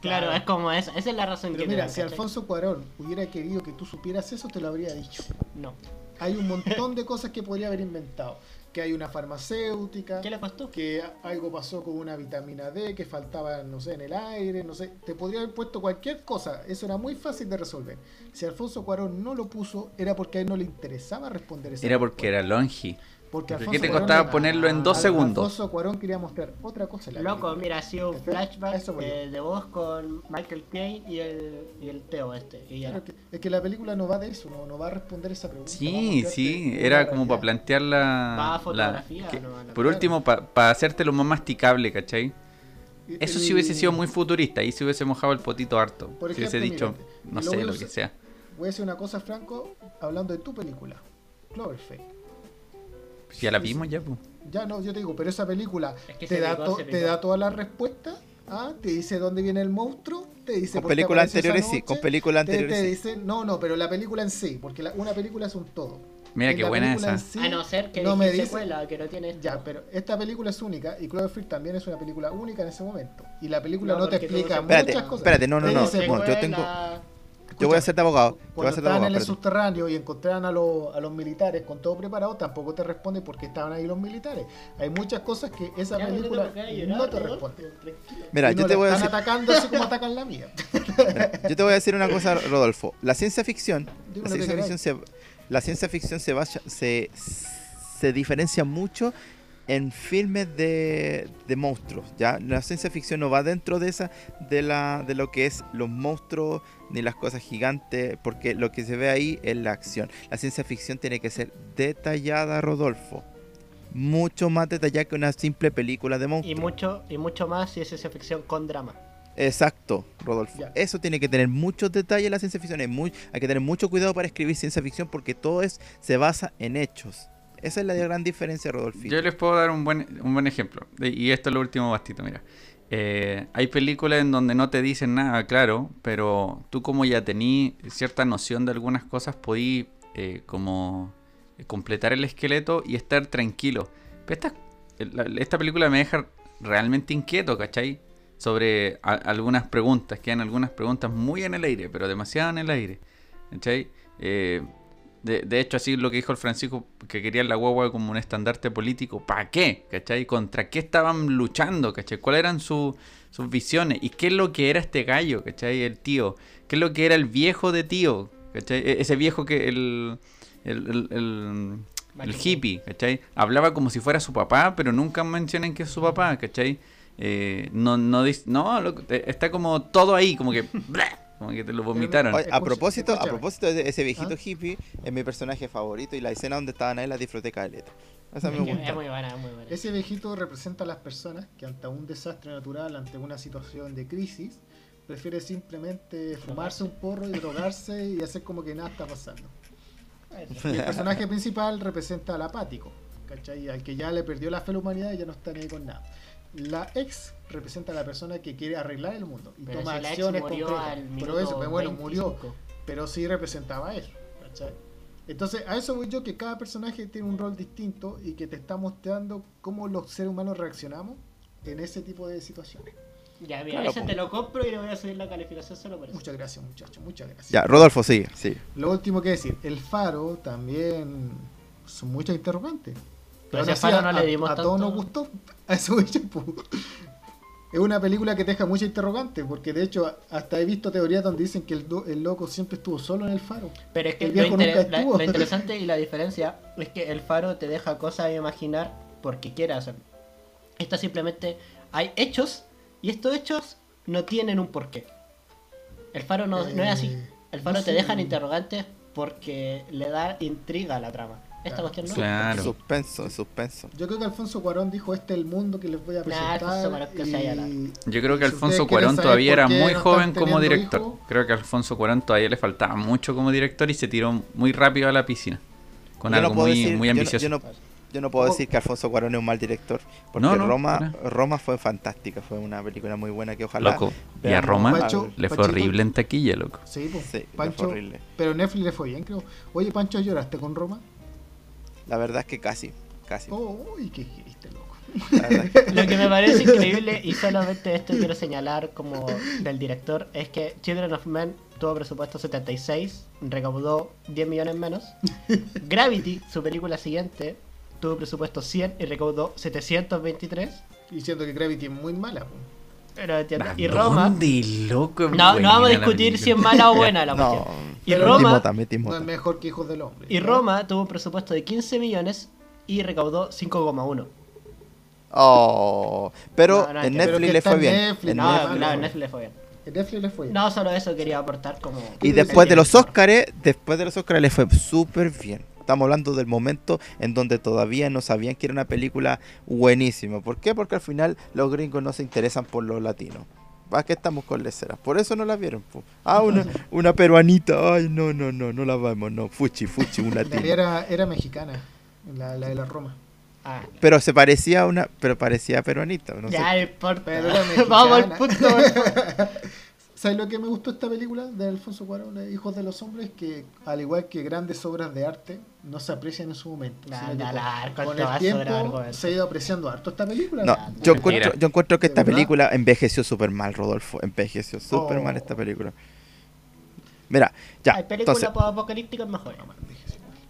Claro, es como esa, esa es la razón Pero que mira, si ¿cachai? Alfonso Cuarón hubiera querido que tú supieras eso, te lo habría dicho. No. Hay un montón de cosas que podría haber inventado. Que hay una farmacéutica, ¿Qué le costó? que algo pasó con una vitamina D, que faltaba, no sé, en el aire, no sé. Te podría haber puesto cualquier cosa. Eso era muy fácil de resolver. Si Alfonso Cuarón no lo puso, era porque a él no le interesaba responder esa Era porque pregunta. era longi. Porque ¿Qué te costaba ponerlo en dos segundos? Alfonso Cuarón quería mostrar otra cosa. en la Loco, película. mira, ha sido un. A flashback eso eh, de voz con Michael Caine y el, y el Teo este. Y ya. Claro, que- es que la película no va de eso, no, no va a responder esa pregunta. va Sí, sí, era como para plantear Va la... a fotografía, que- no, la- por último, para hacértelo más masticable, ¿cachai? Eso sí hubiese sido muy futurista, ahí se hubiese mojado el potito harto. Por si hubiese ejemplo, dicho, no lo sé, lo que sea. Voy a decir una cosa, Franco, hablando de tu película, Cloverfield. Pues ya la vimos ya, pues. Ya no, yo te digo, pero esa película Es que te, da picó, te da todas las respuestas, ¿ah? te dice dónde viene el monstruo, te dice Con películas anteriores sí, con películas te- anteriores te sí. dice, no, no, pero la película en sí, porque la- una película es un todo. Mira En qué buena esa. sí, a no ser que no me dice- secuela, que no tiene esto. Ya, pero esta película es única y Cloverfield también es una película única en ese momento. Y la película No, no, te explica muchas Espérate, cosas. espérate, no, no, Te no. dice, Bueno, yo tengo- Yo voy a ser de abogado. Yo voy a Cuando estaban en el subterráneo y encontraban a, los- a los militares con todo preparado, tampoco te responde por qué estaban ahí los militares. Hay muchas cosas que esa Ya, película no te llorar, no responde. Mira, no yo te voy a están decir, atacando así como atacan la mía. mira, yo te voy a decir una cosa, Rodolfo. La ciencia ficción, Digo la lo que ciencia ficción se, la ciencia ficción se basa, se, se diferencia mucho en filmes de, de monstruos, ¿ya? La ciencia ficción no va dentro de esa de la de lo que es los monstruos ni las cosas gigantes, porque lo que se ve ahí es la acción. La ciencia ficción tiene que ser detallada, Rodolfo. Mucho más detallada que una simple película de Y monstruos. mucho, y mucho más si es ciencia ficción con drama. Exacto, Rodolfo. Eso tiene que tener muchos detalles la ciencia ficción. Es muy, hay que tener mucho cuidado para escribir ciencia ficción porque todo es, se basa en hechos. Esa es la gran diferencia, Rodolfo. Yo les puedo dar un buen, un buen ejemplo. Y esto es lo último bastito, mira. Eh, hay películas en donde no te dicen nada, claro, pero tú como ya tení cierta noción de algunas cosas, podí eh, como completar el esqueleto y estar tranquilo. Pero esta, esta película me deja realmente inquieto, ¿cachai? Sobre algunas preguntas, quedan algunas preguntas muy en el aire, pero demasiado en el aire, ¿cachai? Eh, de, de hecho, así lo que dijo el Francisco, que querían la guagua como un estandarte político. ¿Para qué? ¿Cachai? ¿Contra qué estaban luchando? ¿Cachai? ¿Cuáles eran su- sus visiones? ¿Y qué es lo que era este gallo? ¿Cachai? El tío. ¿Qué es lo que era el viejo de tío? ¿Cachai? E- Ese viejo que el... El, el, el- el hippie, ¿cachai? Hablaba como si fuera su papá, pero nunca mencionan que es su papá, ¿cachai? eh, no, no, no, eh, está como todo ahí, como que, como que te lo vomitaron. Oye, a propósito, a propósito de ese viejito ¿Ah? hippie, es mi personaje favorito y la escena donde estaban ahí la disfruté caleta. Esa me gusta. es muy buena, es muy buena. Ese viejito representa a las personas que ante un desastre natural, ante una situación de crisis, prefiere simplemente fumarse un porro y drogarse y hacer como que nada está pasando. Y el personaje principal representa al apático, ¿cachai? Al que ya le perdió la fe a la humanidad y ya no está ni ahí con nada. La ex representa a la persona que quiere arreglar el mundo y Pero toma si acciones murió concretas. al Pero eso, bueno, murió, 25. pero sí representaba eso, ¿cachai? Entonces, a eso voy yo, que cada personaje tiene un rol distinto y que te está mostrando cómo los seres humanos reaccionamos en ese tipo de situaciones. Ya, mira, Claro, ese te lo compro y le voy a subir la calificación solo por eso. Muchas gracias, muchachos, muchas gracias. Ya, Rodolfo, sigue, sí. Lo último que decir, el faro también son muchas interrogantes. Pero ese así, Faro a, no le a- dimos a todos tanto- nos gustó. A eso. Es una película que te deja muchas interrogantes, porque de hecho hasta he visto teorías donde dicen que el, do- el loco siempre estuvo solo en el faro. Pero es que El lo, viejo inter- nunca la- estuvo. lo interesante y la diferencia es que el faro te deja cosas a imaginar porque hacerlo. Esta simplemente hay hechos y estos hechos no tienen un porqué. El faro no, no es así. Eh, El faro no te sé. dejan interrogantes porque le da intriga a la trama. Esta Claro. cuestión no. Claro. Suspenso, suspenso. Yo creo que Alfonso Cuarón dijo, este es el mundo que les voy a presentar. Que Yo creo que Alfonso Cuarón todavía era muy no joven como director. Creo que a Alfonso Cuarón todavía le faltaba mucho como director y se tiró muy rápido a la piscina. Con Yo algo muy, decir- muy yo no- ambicioso. Yo no, yo no puedo decir que Alfonso Cuarón es un mal director, porque No, no, Roma. Roma fue fantástica, fue una película muy buena que ojalá Loco. Y a Roma Pancho, le fue Panchito. horrible en taquilla, loco. Sí, po. Sí, le fue Pancho, horrible. pero Netflix le fue bien, creo. Oye, Pancho, ¿lloraste con Roma? La verdad es que casi, casi. Oh, uy, qué dijiste, loco. Que- Lo que me parece increíble, y solamente esto quiero señalar como del director, es que Children of Men tuvo presupuesto 76, recaudó 10 millones menos. Gravity, su película siguiente, tuvo presupuesto 100 y recaudó 723. Y siento que Gravity es muy mala. po. Pero entiendo. ¿A Y Roma. dónde, loco? No, no vamos a discutir si es mala o buena la no, cuestión. Y Roma, No es mejor que Hijos del Hombre. y ¿no? Roma tuvo un presupuesto de 15 millones y recaudó 5,1. Oh, pero No, no, en Netflix pero le fue en bien. Netflix, en No, Netflix. Netflix. claro, Netflix le fue bien. En Netflix le fue bien. No, solo eso quería aportar como... Y después de los Óscares, después de los Óscares le fue súper bien. Estamos hablando del momento en donde todavía no sabían que era una película buenísima. ¿Por qué? Porque al final los gringos no se interesan por los latinos. ¿Para qué estamos con leceras? Por eso no la vieron. po. Ah, una, una peruanita. Ay, no, no, no, no la vamos. No, fuchi, fuchi, un latino. era, era mexicana, la, la de la Roma. Ah, Pero se parecía a una, pero parecía peruanita. No sé. ya no importa. Pero Vamos al mexicana. punto. ¿Sabes lo que me gustó de esta película de Alfonso Cuarón, eh, Hijos de los Hombres? Que al igual que grandes obras de arte, no se aprecian en su momento. Nah, sino que nah, con- nah, con, ¿cuánto va a el tiempo se ha ido apreciando harto esta película. No, Nah, yo encuentro, yo encuentro que ¿De esta película envejeció súper mal, Rodolfo. Envejeció súper Oh. mal esta película. Mira, ya. Hay películas Entonces, apocalípticas mejores.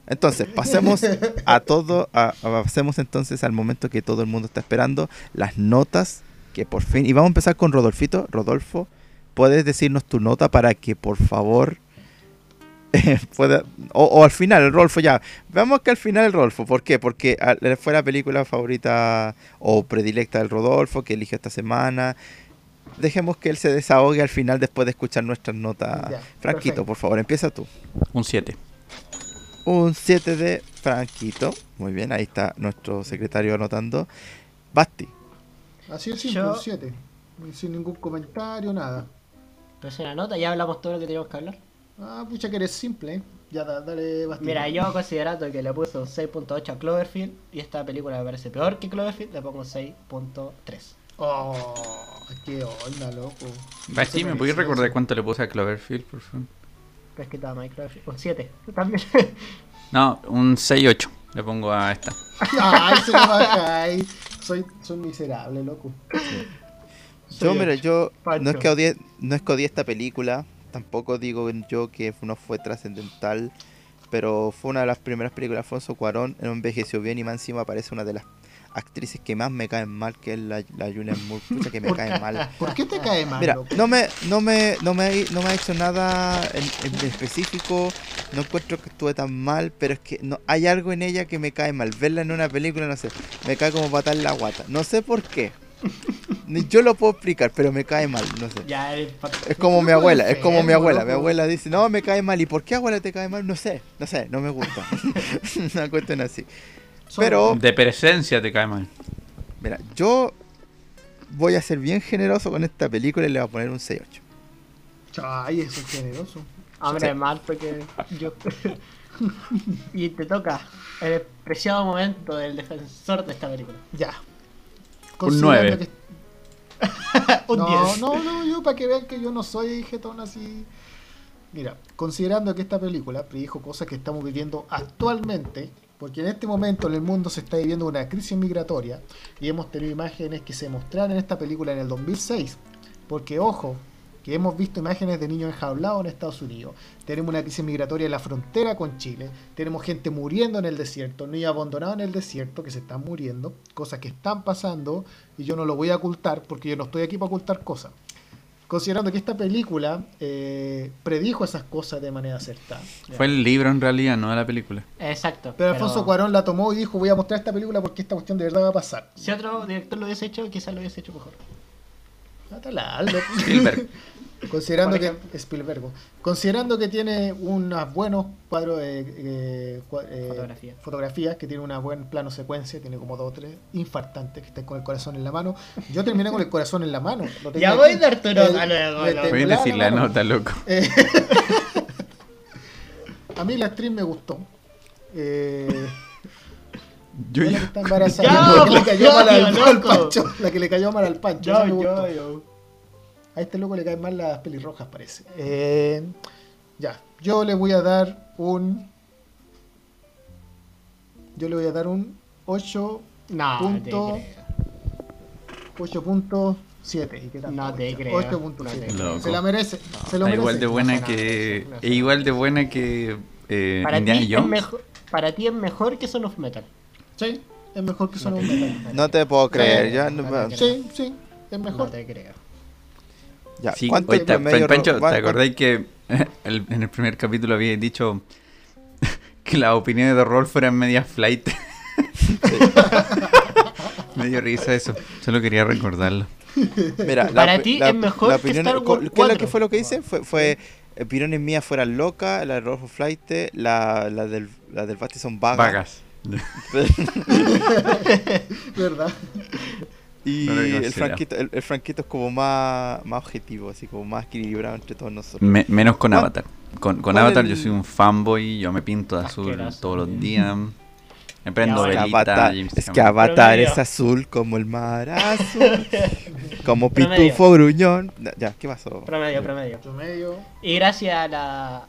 entonces, pasemos a todo, a, a- pasemos entonces al momento que todo el mundo está esperando, las notas que por fin, y vamos a empezar con Rodolfito. Rodolfo, ¿puedes decirnos tu nota para que por favor eh, pueda, o, o al final el Rodolfo ya, veamos que al final el Rodolfo, ¿por qué? Porque fue la película favorita o predilecta del Rodolfo que eligió esta semana. Dejemos que él se desahogue al final después de escuchar nuestras notas. Ya, Franquito, perfecto. por favor, empieza tú. Un 7. Un 7 de Franquito. Muy bien, ahí está nuestro secretario anotando. Basti. Así es simple, Yo- un 7. Sin ningún comentario, nada. Pero es una nota, ya hablamos todo lo que teníamos que hablar. Ah, pucha que eres simple. ¿eh? Ya, da- dale bastante. Mira, yo considerando que le puse un 6.8 a Cloverfield y esta película me parece peor que Cloverfield, le pongo un 6.3. Oh, qué onda, loco. Basti, ¿me podías recordar cuánto le puse a Cloverfield, por favor? Es que estaba Cloverfield. Un 7. También. No, un 6-8 le pongo a esta. Ay, se me baja ahí. Soy, soy miserable, loco. Yo, mira, yo Pancho. no es que odie, no es que odie esta película, tampoco digo yo que no fue trascendental, pero fue una de las primeras películas de Alfonso Cuarón, no envejeció bien y más encima aparece una de las actrices que más me caen mal, que es la, la Moore, pucha que me cae mal. ¿Por qué te cae mal, Mira, no me, no me, no me, ha- no me ha hecho nada en, en específico, no encuentro que estuve tan mal, pero es que no, hay algo en ella que me cae mal. Verla en una película, no sé, me cae como patar la guata. No sé por qué, yo lo puedo explicar, pero me cae mal, no sé. Ya, el- Es como mi abuela, es como mi abuela. Mi abuela dice, no, me cae mal. ¿Y por qué abuela te cae mal? No sé, no sé, no me gusta. Una cuestión así. Pero, De presencia te cae mal. mira, yo voy a ser bien generoso con esta película y le voy a poner un 6-8. Ay, eso es generoso. Hombre, Sí. mal porque yo. y te toca el preciado momento del defensor de esta película. Ya. Un Considerando nueve. que- Un no, 10. no, no, yo para que vean que yo no soy jetón así. Mira, considerando que esta película predijo cosas que estamos viviendo actualmente, porque en este momento en el mundo se está viviendo una crisis migratoria y hemos tenido imágenes que se mostraron en esta película en el 2006, porque ojo, que hemos visto imágenes de niños enjaulados en Estados Unidos, tenemos una crisis migratoria en la frontera con Chile, tenemos gente muriendo en el desierto, niños abandonados en el desierto que se están muriendo, cosas que están pasando y yo no lo voy a ocultar porque yo no estoy aquí para ocultar cosas. Considerando que esta película eh, predijo esas cosas de manera acertada. Fue el libro en realidad, no la película. Exacto. Pero Alfonso Cuarón la tomó y dijo voy a mostrar esta película porque esta cuestión de verdad va a pasar. Si otro director lo hubiese hecho, quizás lo hubiese hecho mejor. Mátala, loco. Spielberg. Considerando que. Spielberg, considerando que tiene unos buenos cuadros eh, eh, cua- eh, Fotografía. fotografías, que tiene una buena plano secuencia, tiene como dos o tres infartantes que están con el corazón en la mano. Yo terminé con el corazón en la mano. lo Ya voy, aquí. Arturo. El-. Voy a decir la nota, loco. Eh, a mí la actriz me gustó. Eh, Yo, la yo- que está embarazada, Ya, la que le cayó mal al, al Pancho, la que le cayó mal al Pancho. Yo, yo, yo. A este loco le caen mal las pelirrojas, parece. Eh, ya, yo le voy a dar un. Yo le voy a dar un 8. No, Punto. te creo. 8.7. ¿Y qué tal? No te creo. 8.7. No te creo. se la merece. se lo merece. igual de buena No, que. no, no, no. Es igual de buena que. eh, Para Indiana ti, es Jones. mejor, para ti es mejor que Son of Metal. Sí, es mejor que Son No te- Metal. No te puedo creer, Sí, ya no no- te creo. Sí, sí, es No mejor. te creo. ya, Sí, ¿cuánto oye, ro- Pancho, ¿te acordáis que el- en el primer capítulo había dicho que las opiniones de rol fueran media flight? Me dio risa eso. Solo quería recordarlo. Mira, Para ti es mejor que opinión- Star co- Wars ¿Qué es lo 4? que fue lo que hice? Fue, fue opiniones mías fueran locas, la de Rojo Flight, la, la del, la del Basti son vagas. Vagas. ¿Verdad? y No el franquito, el, el franquito es como más, más objetivo, así como más equilibrado entre todos nosotros. Me- menos con ¿Cuál- Avatar. Con, con Avatar el- yo soy un fanboy, yo me pinto de azul Asqueroso. todos los días. Me prendo Ya, Es que velita. Avatar, James es que. Avatar es azul como el mar azul, como Promedio. pitufo gruñón. Ya, ¿qué pasó? Promedio, promedio. Y gracias a la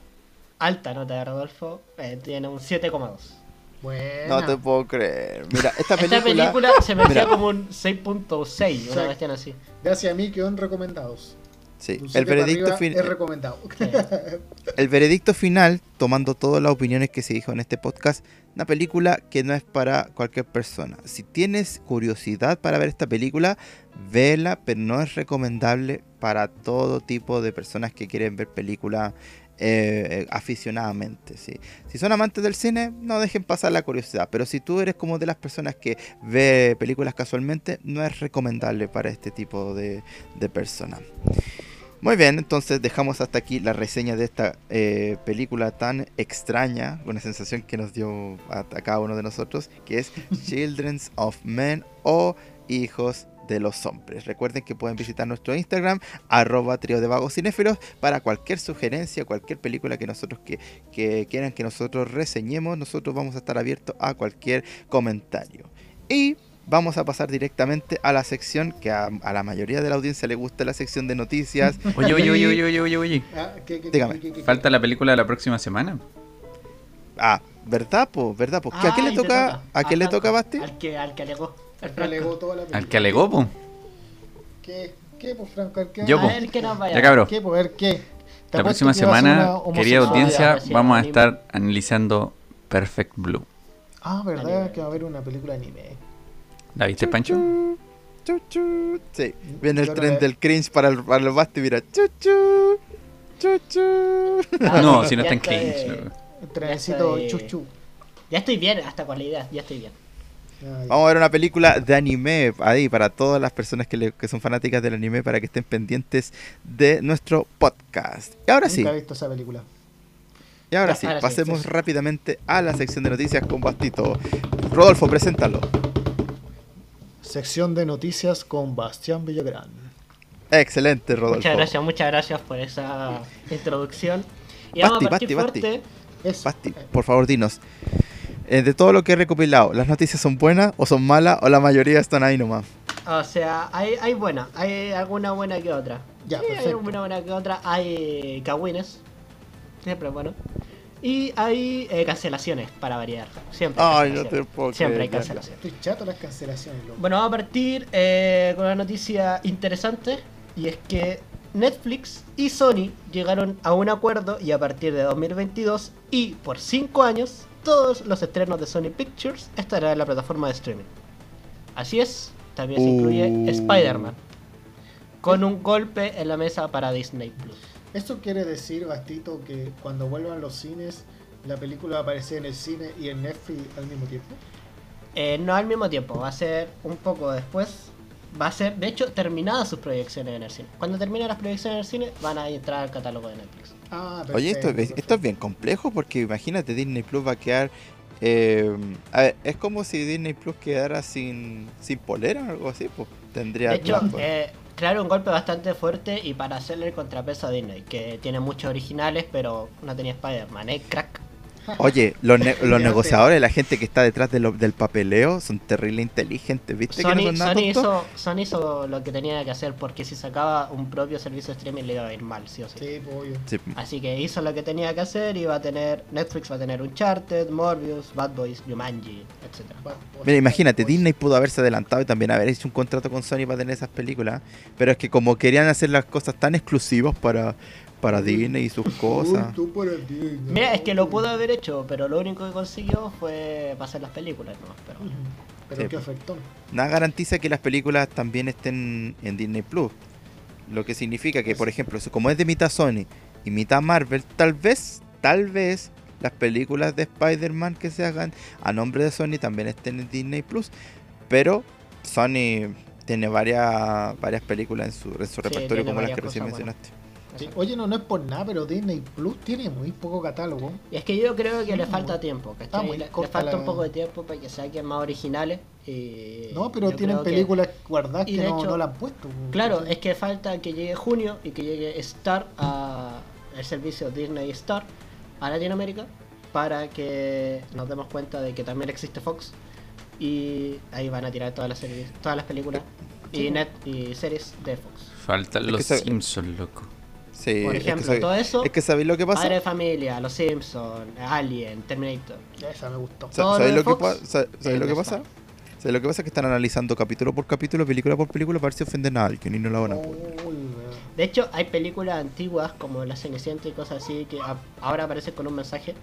alta nota de Rodolfo, eh, tiene un 7,2. Buena. No te puedo creer. Mira, esta película... Esta película se me hacía como un 6.6, una cuestión así. Gracias a mí quedan recomendados. Sí, el veredicto, arriba fin- es recomendado. Sí. el veredicto final, tomando todas las opiniones que se dijo en este podcast, una película que no es para cualquier persona. Si tienes curiosidad para ver esta película, vela, pero no es recomendable para todo tipo de personas que quieren ver películas eh, eh, aficionadamente. ¿sí? Si son amantes del cine, no dejen pasar la curiosidad, pero si tú eres como de las personas que ve películas casualmente, no es recomendable para este tipo de, de personas. Muy bien, entonces dejamos hasta aquí la reseña de esta eh, película tan extraña, una sensación que nos dio a, a cada uno de nosotros, que es Children of Men o Hijos de los Hombres. Recuerden que pueden visitar nuestro Instagram, arroba trío de vagos cinéfilos, para cualquier sugerencia, cualquier película que nosotros que, que quieran que nosotros reseñemos, nosotros vamos a estar abiertos a cualquier comentario. Y vamos a pasar directamente a la sección que a, a la mayoría de la audiencia le gusta, la sección de noticias. Oye, oye, oye, oye, oye, oye, oye. Ah, ¿qué- qué- Dígame. qué- qué- qué- Falta la película de la próxima semana. Ah, ¿verdad, po? ¿Verdad, po? ¿A quién le toca? ¿A quién le toca, Basti? Al que, al que alegó. Al Franco alegó toda la película. Al que alegó, po. ¿Qué? ¿Qué, pues, Franco? ¿Al qué? Yo, A po. ver, que nos vaya. Ya, cabro. ¿Qué? A ver, ¿qué? Te La apuesto próxima que va a ser una semana, querida homosexual. audiencia, vamos a anime. estar analizando Perfect Blue. Ah, ¿verdad? Anime. Que va a haber una película anime. ¿La viste, Pancho? Chu, chu. Sí, viene el tren del cringe para, el, para los Basti, mira. Chu, chu, chu, chu. Ah, No, si no ya está en estoy- cringe. loco. El trenecito estoy- chuchu. Ya estoy bien, hasta con la idea, ya estoy bien. Vamos a ver una película de anime ahí para todas las personas que, le- que son fanáticas del anime para que estén pendientes de nuestro podcast. Y ahora sí, Nunca he visto esa película. y ahora Ya, sí, ahora pasemos sí, sí. rápidamente a la sección de noticias con Bastito. Rodolfo, preséntalo. Sección de noticias con Bastián Villagrán. Excelente, Rodolfo. Muchas gracias, muchas gracias por esa introducción. Y vamos Basti, a partir Basti, fuerte. Eso. Basti, por favor, dinos. Eh, de todo lo que he recopilado, ¿las noticias son buenas o son malas o la mayoría están ahí nomás? O sea, hay, hay buena, hay alguna buena que otra. Ya, Sí, hay alguna buena que otra. Hay cagüines, siempre es bueno. Y hay eh, cancelaciones, para variar. Siempre hay Ay, no te puedo Siempre hay cancelaciones. Estoy chato las cancelaciones, loco. Bueno, vamos a partir eh, con una noticia interesante. Y es que Netflix y Sony llegaron a un acuerdo y a partir de 2022 y por 5 años, todos los estrenos de Sony Pictures estarán en la plataforma de streaming. Así es, también se incluye Uh. Spider-Man. Con un golpe en la mesa para Disney Plus. ¿Esto quiere decir, Bastito, que cuando vuelvan los cines, la película va a aparecer en el cine y en Netflix al mismo tiempo? Eh, no al mismo tiempo, va a ser un poco después. Va a ser, de hecho, terminadas sus proyecciones en el cine. Cuando terminen las proyecciones en el cine, van a entrar al catálogo de Netflix. Ah, Oye, esto, perfecto, esto es bien complejo porque imagínate, Disney Plus va a quedar... eh, a ver, es como si Disney Plus quedara sin, sin polera o algo así, pues tendría... De hecho, eh, claro, un golpe bastante fuerte y para hacerle el contrapeso a Disney, que tiene muchos originales, pero no tenía Spider-Man, ¿eh? Crack. Oye, los, ne- los negociadores, la gente que está detrás de lo- del papeleo, son terrible inteligentes, ¿viste? que no Sony, son nada Sony hizo, Sony hizo lo que tenía que hacer porque si sacaba un propio servicio de streaming le iba a ir mal, sí o sí. Sí, pues, obvio. Sí. Así que hizo lo que tenía que hacer y va a tener, Netflix va a tener Uncharted, Morbius, Bad Boys, Jumanji, etcétera. Va- Mira, imagínate, Disney pudo haberse adelantado y también haber hecho un contrato con Sony para tener esas películas, pero es que como querían hacer las cosas tan exclusivas para, para Disney y sus cosas. Uy, tú por el Disney. Mira, es que lo pudo haber hecho, pero lo único que consiguió fue pasar las películas, ¿no? Pero. Pero Sí. qué afectó. Nada garantiza que las películas también estén en Disney Plus. Lo que significa que, por ejemplo, como es de mitad Sony y mitad Marvel, tal vez, tal vez las películas de Spider-Man que se hagan a nombre de Sony también estén en Disney Plus. Pero Sony tiene varias, varias películas en su, en su repertorio, como las que recién buenas. mencionaste. Sí, Oye, no, no es por nada, pero Disney Plus tiene muy poco catálogo. Y es que yo creo que le falta muy- tiempo, está ¿cachai? muy Le, le falta la- un poco de tiempo para que saquen más originales. Y No, pero tienen creo que- películas guardadas y que no, hecho- no la han puesto. Claro, ¿cachai? es que falta que llegue junio y que llegue Star a el servicio Disney Star a Latinoamérica para que nos demos cuenta de que también existe Fox y ahí van a tirar todas las series, todas las películas y net y series de Fox. Faltan Es los Simpsons, loco. Sí, Por es que ejemplo, todo eso, Es que ¿sabéis lo que pasa? Padre de Familia, Los Simpsons, Alien, Terminator. Esa me gustó. ¿Sabéis lo, que, Fox ¿sabéis es lo que pasa? ¿Sabéis lo que pasa? Es que están analizando capítulo por capítulo, película por película, para ver si ofenden a alguien y no la van a poner. De hecho, hay películas antiguas como La Cenicienta y cosas así que ahora aparecen con un mensaje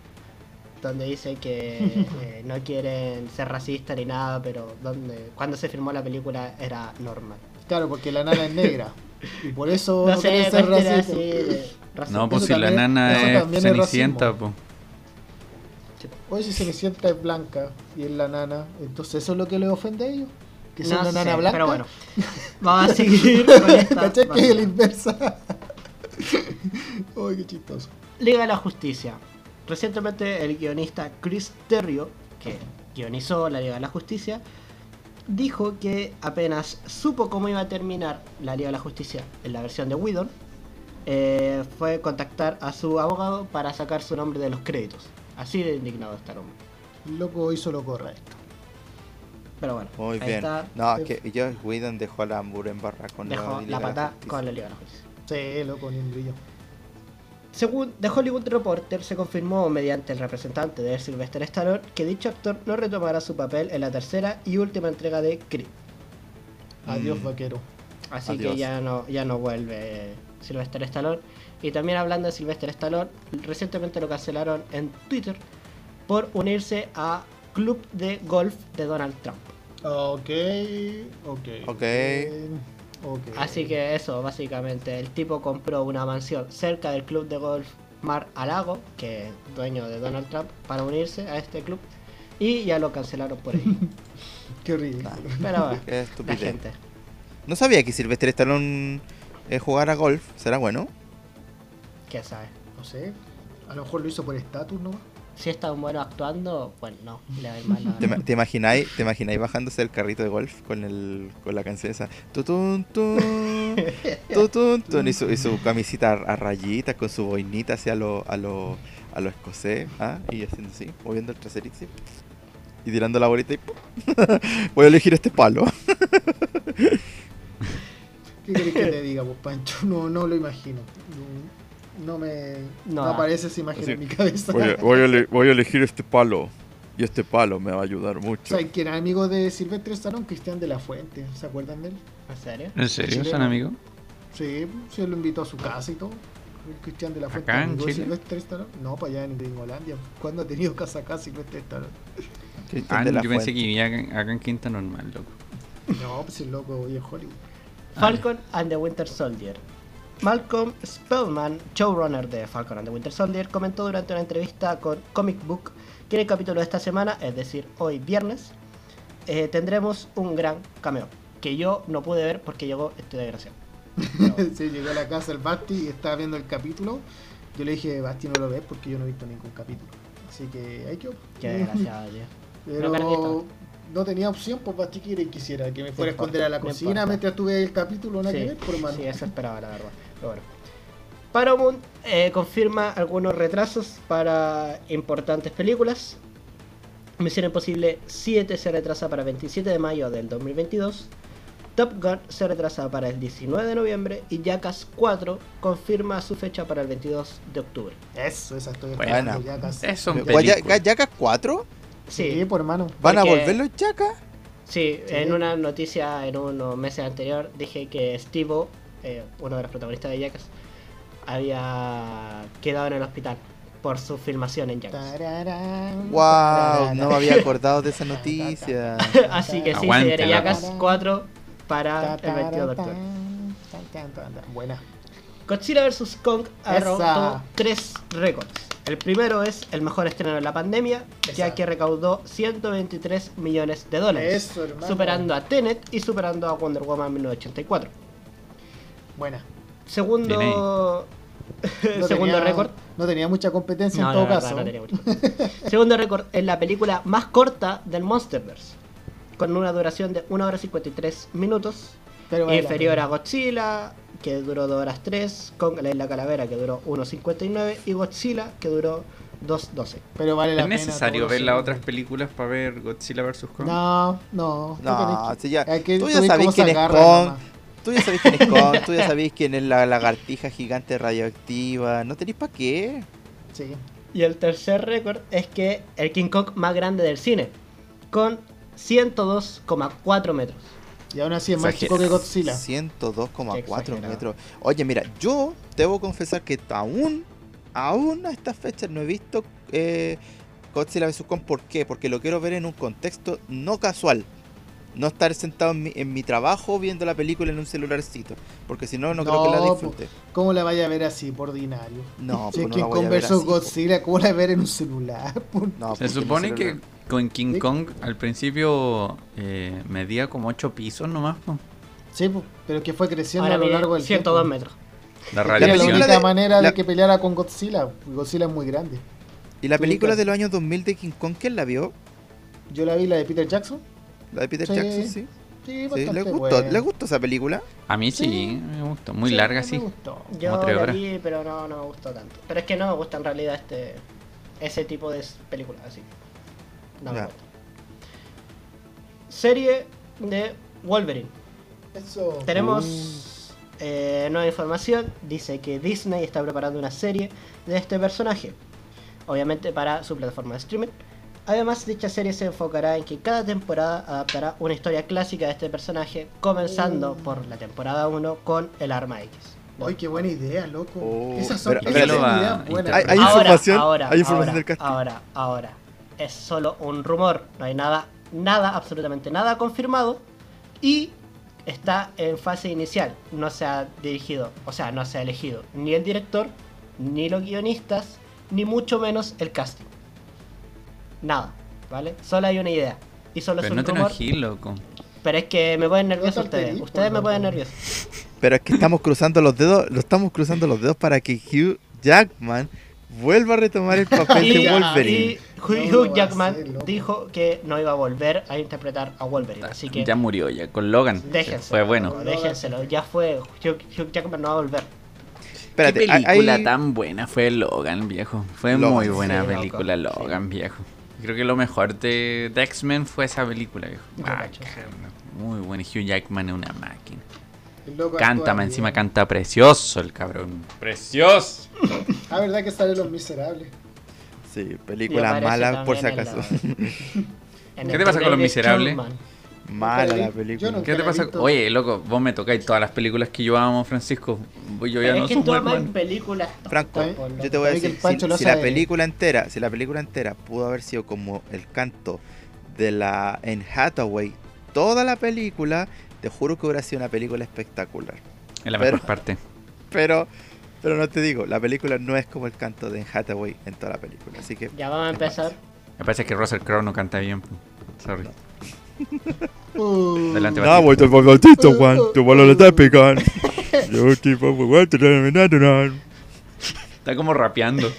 donde dice que eh, no quieren ser racistas ni nada, pero donde cuando se filmó la película era normal. Claro, porque la nana es negra. Y por eso No no, sé, quieren ser cuestiones racistas. así. No, pues Eso si la nana es cenicienta, pues. Oye, si Cenicienta es blanca y es la nana, entonces eso es lo que les ofende a ellos. Que son No la nana blanca. Pero bueno, vamos a seguir con esta. ¿Cachai que es la inversa? Uy, qué chistoso. Liga de la Justicia. Recientemente el guionista Chris Terrio, que guionizó la Liga de la Justicia, dijo que apenas supo cómo iba a terminar la Liga de la Justicia en la versión de Whedon, eh, fue contactar a su abogado para sacar su nombre de los créditos. Así de indignado está el hombre. Loco hizo lo correcto. Pero bueno, Muy ahí bien. está. No, es que Josh Whedon dejó la muro en barra con Dejó la patada Justicia. con la Liga de la Justicia. Sí, loco, ni un brillo. Según The Hollywood Reporter, se confirmó mediante el representante de Sylvester Stallone que dicho actor no retomará su papel en la tercera y última entrega de Creed. Adiós, Mm. vaquero. Así Adiós. que ya no, ya no vuelve Sylvester Stallone. Y también hablando de Sylvester Stallone, recientemente lo cancelaron en Twitter por unirse a Club de Golf de Donald Trump. Ok, ok. Ok. Así que eso, básicamente, el tipo compró una mansión cerca del club de golf Mar a Lago, que es dueño de Donald Trump, para unirse a este club. Y ya lo cancelaron por ahí. Qué ridículo. Pero bueno, Qué la estupidez. gente. No sabía que Sylvester Stallone eh, jugara golf. ¿Será bueno? ¿Qué sabe? No sé. A lo mejor lo hizo por estatus, ¿no? Si es tan bueno actuando, bueno, no, le va a ir mal. ¿Te, te imagináis, ¿Te imagináis bajándose del carrito de golf con el con la canción esa? Tutun, tun, tutun, tun, y, su, y su camisita a, rayitas con su boinita hacia lo, a lo, a lo escocés, ¿ah? y haciendo así, moviendo el traserito y tirando la bolita y ¡pum! voy a elegir este palo. ¿Qué querés que te diga, pues, Pancho? No, no lo imagino. No, no me. No, No. aparece esa imagen Así, en mi cabeza. voy a elegir este palo, y este palo me va a ayudar mucho. ¿Sabes quién era amigo de Silvestre Stallone? Cristian de la Fuente. ¿Se acuerdan de él? ¿En serio? ¿En serio son amigos? Sí, sí, él lo invitó a su casa y todo. El Cristian de la Fuente. ¿Acá en amigo de Chile? Silvestre Stallone. No, para allá en Gringolandia. ¿Cuándo ha tenido casa acá Silvestre Stallone? Cristian Ah, de la yo pensé que vivía acá, acá en Quinta Normal, loco. No, pues el loco hoy en Hollywood. Falcon and the Winter Soldier. Malcolm Spellman, showrunner de Falcon and the Winter Soldier, comentó durante una entrevista con Comic Book que en el capítulo de esta semana, es decir, hoy viernes, eh, tendremos un gran cameo. Que yo no pude ver porque llegó este desgraciado. Pero- sí, llegó a la casa el Basti y estaba viendo el capítulo. Yo le dije, Basti, no lo ves porque yo no he visto ningún capítulo. Así que hay que. Qué desgraciado, tío. Pero no tenía opción, pues Basti quiere y quisiera que me fuera a esconder a la no cocina mientras tuve el capítulo, nada que Sí, ver, por mano. sí, eso esperaba, la verdad. Pero bueno. Paramount eh, confirma algunos retrasos para importantes películas. Misión Imposible 7 se retrasa para 27 de mayo del 2022. Top Gun se retrasa para el 19 de noviembre. Y Jackass 4 confirma su fecha para el 22 de octubre. Eso, esa estoy Bueno, casi. Es películas. ¿Yacas 4? Sí, Sí, por hermano. ¿Van a volver los Yacas? sí, Sí. en una noticia en unos meses anterior dije que Steve, eh, uno de los protagonistas de Jackass, había quedado en el hospital por su filmación en Jackass. ¡Wow! tararán. No me había acordado de esa noticia. Así que sí, se Aguántela. viene Jackass 4 para el 22 de octubre. Buena. Godzilla vs. Kong ha Esa. roto tres récords. El primero es el mejor estreno de la pandemia, ya que recaudó 123 millones de dólares, Eso, superando a Tenet y superando a Wonder Woman 1984. Buena. Segundo, No segundo récord. No tenía mucha competencia No, en todo no, caso. no tenía mucho. Segundo récord es la película más corta del Monsterverse, con una duración de 1 hora 53 minutos, Pero vale inferior a Godzilla, que duró 2 horas 3, con la Isla Calavera, que duró 1.59, y Godzilla, que duró 2.12. Pero vale la ¿Es pena necesario ver las otras películas para ver Godzilla vs. Kong? No, no. No, tenés que- si ya- tú tú ya se quién es Kong. nomás. Tú ya sabéis quién es Kong, tú ya sabéis quién es la lagartija gigante radioactiva. No tenéis para qué. Sí. Y el tercer récord es que el King Kong más grande del cine, con 102,4 metros. Y aún así es más chico que Godzilla. 102,4 Exagerado. metros. Oye, mira, yo debo confesar que aún, aún a estas fechas no he visto eh, Godzilla vs. Kong. ¿Por qué? Porque lo quiero ver en un contexto no casual. No estar sentado en mi, en mi trabajo viendo la película en un celularcito. Porque si no, no, creo que la disfrute. ¿Cómo la vaya a ver así, por ordinario? No, si pues es no que la voy a ver conversó así, po. Godzilla, ¿cómo la a ver en un celular? No, Se supone que con King Sí. Kong al principio eh, medía como 8 pisos nomás. po. Sí, po, pero que fue creciendo Ahora a lo largo del 102 tiempo. metros. La Era la única de- manera la- de que peleara con Godzilla. Godzilla es muy grande. ¿Y la película de los años 2000 de King Kong, quién la vio? Yo la vi la de Peter Jackson. La de Peter Sí. Jackson, sí. Sí, Sí, bastante ¿le, gustó, buena. ¿Le gustó esa película? A mí sí, Sí. me gustó. Muy Sí, larga, me sí. gustó. Yo tres la horas. vi, pero no, no me gustó tanto. Pero es que no me gusta en realidad este ese tipo de películas así. No me Ya. gusta. Serie de Wolverine. Eso. Tenemos eh, nueva información. Dice que Disney está preparando una serie de este personaje. Obviamente para su plataforma de streaming. Además, dicha serie se enfocará en que cada temporada adaptará una historia clásica de este personaje, comenzando Mm. por la temporada 1 con el Arma X. Ay, qué buena idea, loco. Oh, esas son, pero- pero ideas a buenas. Hay- hay ahora, información- ahora, hay información ahora, del casting. Ahora, ahora. Es solo un rumor. No hay nada, nada, absolutamente nada confirmado. Y está en fase inicial. No se ha dirigido, o sea, no se ha elegido ni el director, ni los guionistas, ni mucho menos el casting. Nada. ¿vale? Solo hay una idea. Y solo es Pero un no te rumor. enojí, loco. Pero es que me ponen nervioso ustedes. alterís, Ustedes por me ponen nervioso. Pero es que estamos cruzando los dedos, lo estamos cruzando los dedos para que Hugh Jackman vuelva a retomar el papel Y, de Wolverine. y Hugh No Jackman hacer, dijo que no iba a volver a interpretar a Wolverine. Así que Ya murió, ya. Con Logan. déjenselo. Fue bueno. Déjenselo. Ya fue. Hugh, Hugh Jackman no va a volver. Espérate, ¿Qué película hay- tan buena fue Logan, viejo? Fue Logan, muy buena sí, loco, película sí. Logan, viejo. Creo que lo mejor de, de X-Men fue esa película, viejo. Ah, caramba. Muy bueno. Hugh Jackman es una máquina. Canta, más encima canta precioso el cabrón. ¡Precioso! Ah, verdad que salen los miserables. Sí, Y película aparece mala por si acaso. la- ¿Qué te pasa con Los Miserables? Mala la película. ¿Qué te pasa? visto. Oye, loco, vos me tocáis todas las películas que yo amo, Francisco. Voy yo ya Pero no es que tú amas películas. Franco, yo te voy a decir, si, la película entera, si la película entera pudo haber sido como el canto de la en Hathaway, toda la película, te juro que hubiera sido una película espectacular. Es la pero- mejor parte. Pero, pero no te digo, la película no es como el canto de Anne Hathaway en toda la película, así que Ya vamos a empezar. Me parece que Russell Crowe no canta bien. Sorry. Adelante, vuelto el Bautista, Juan, tu bolo lo está picando. Yo tipo, Está como rapeando.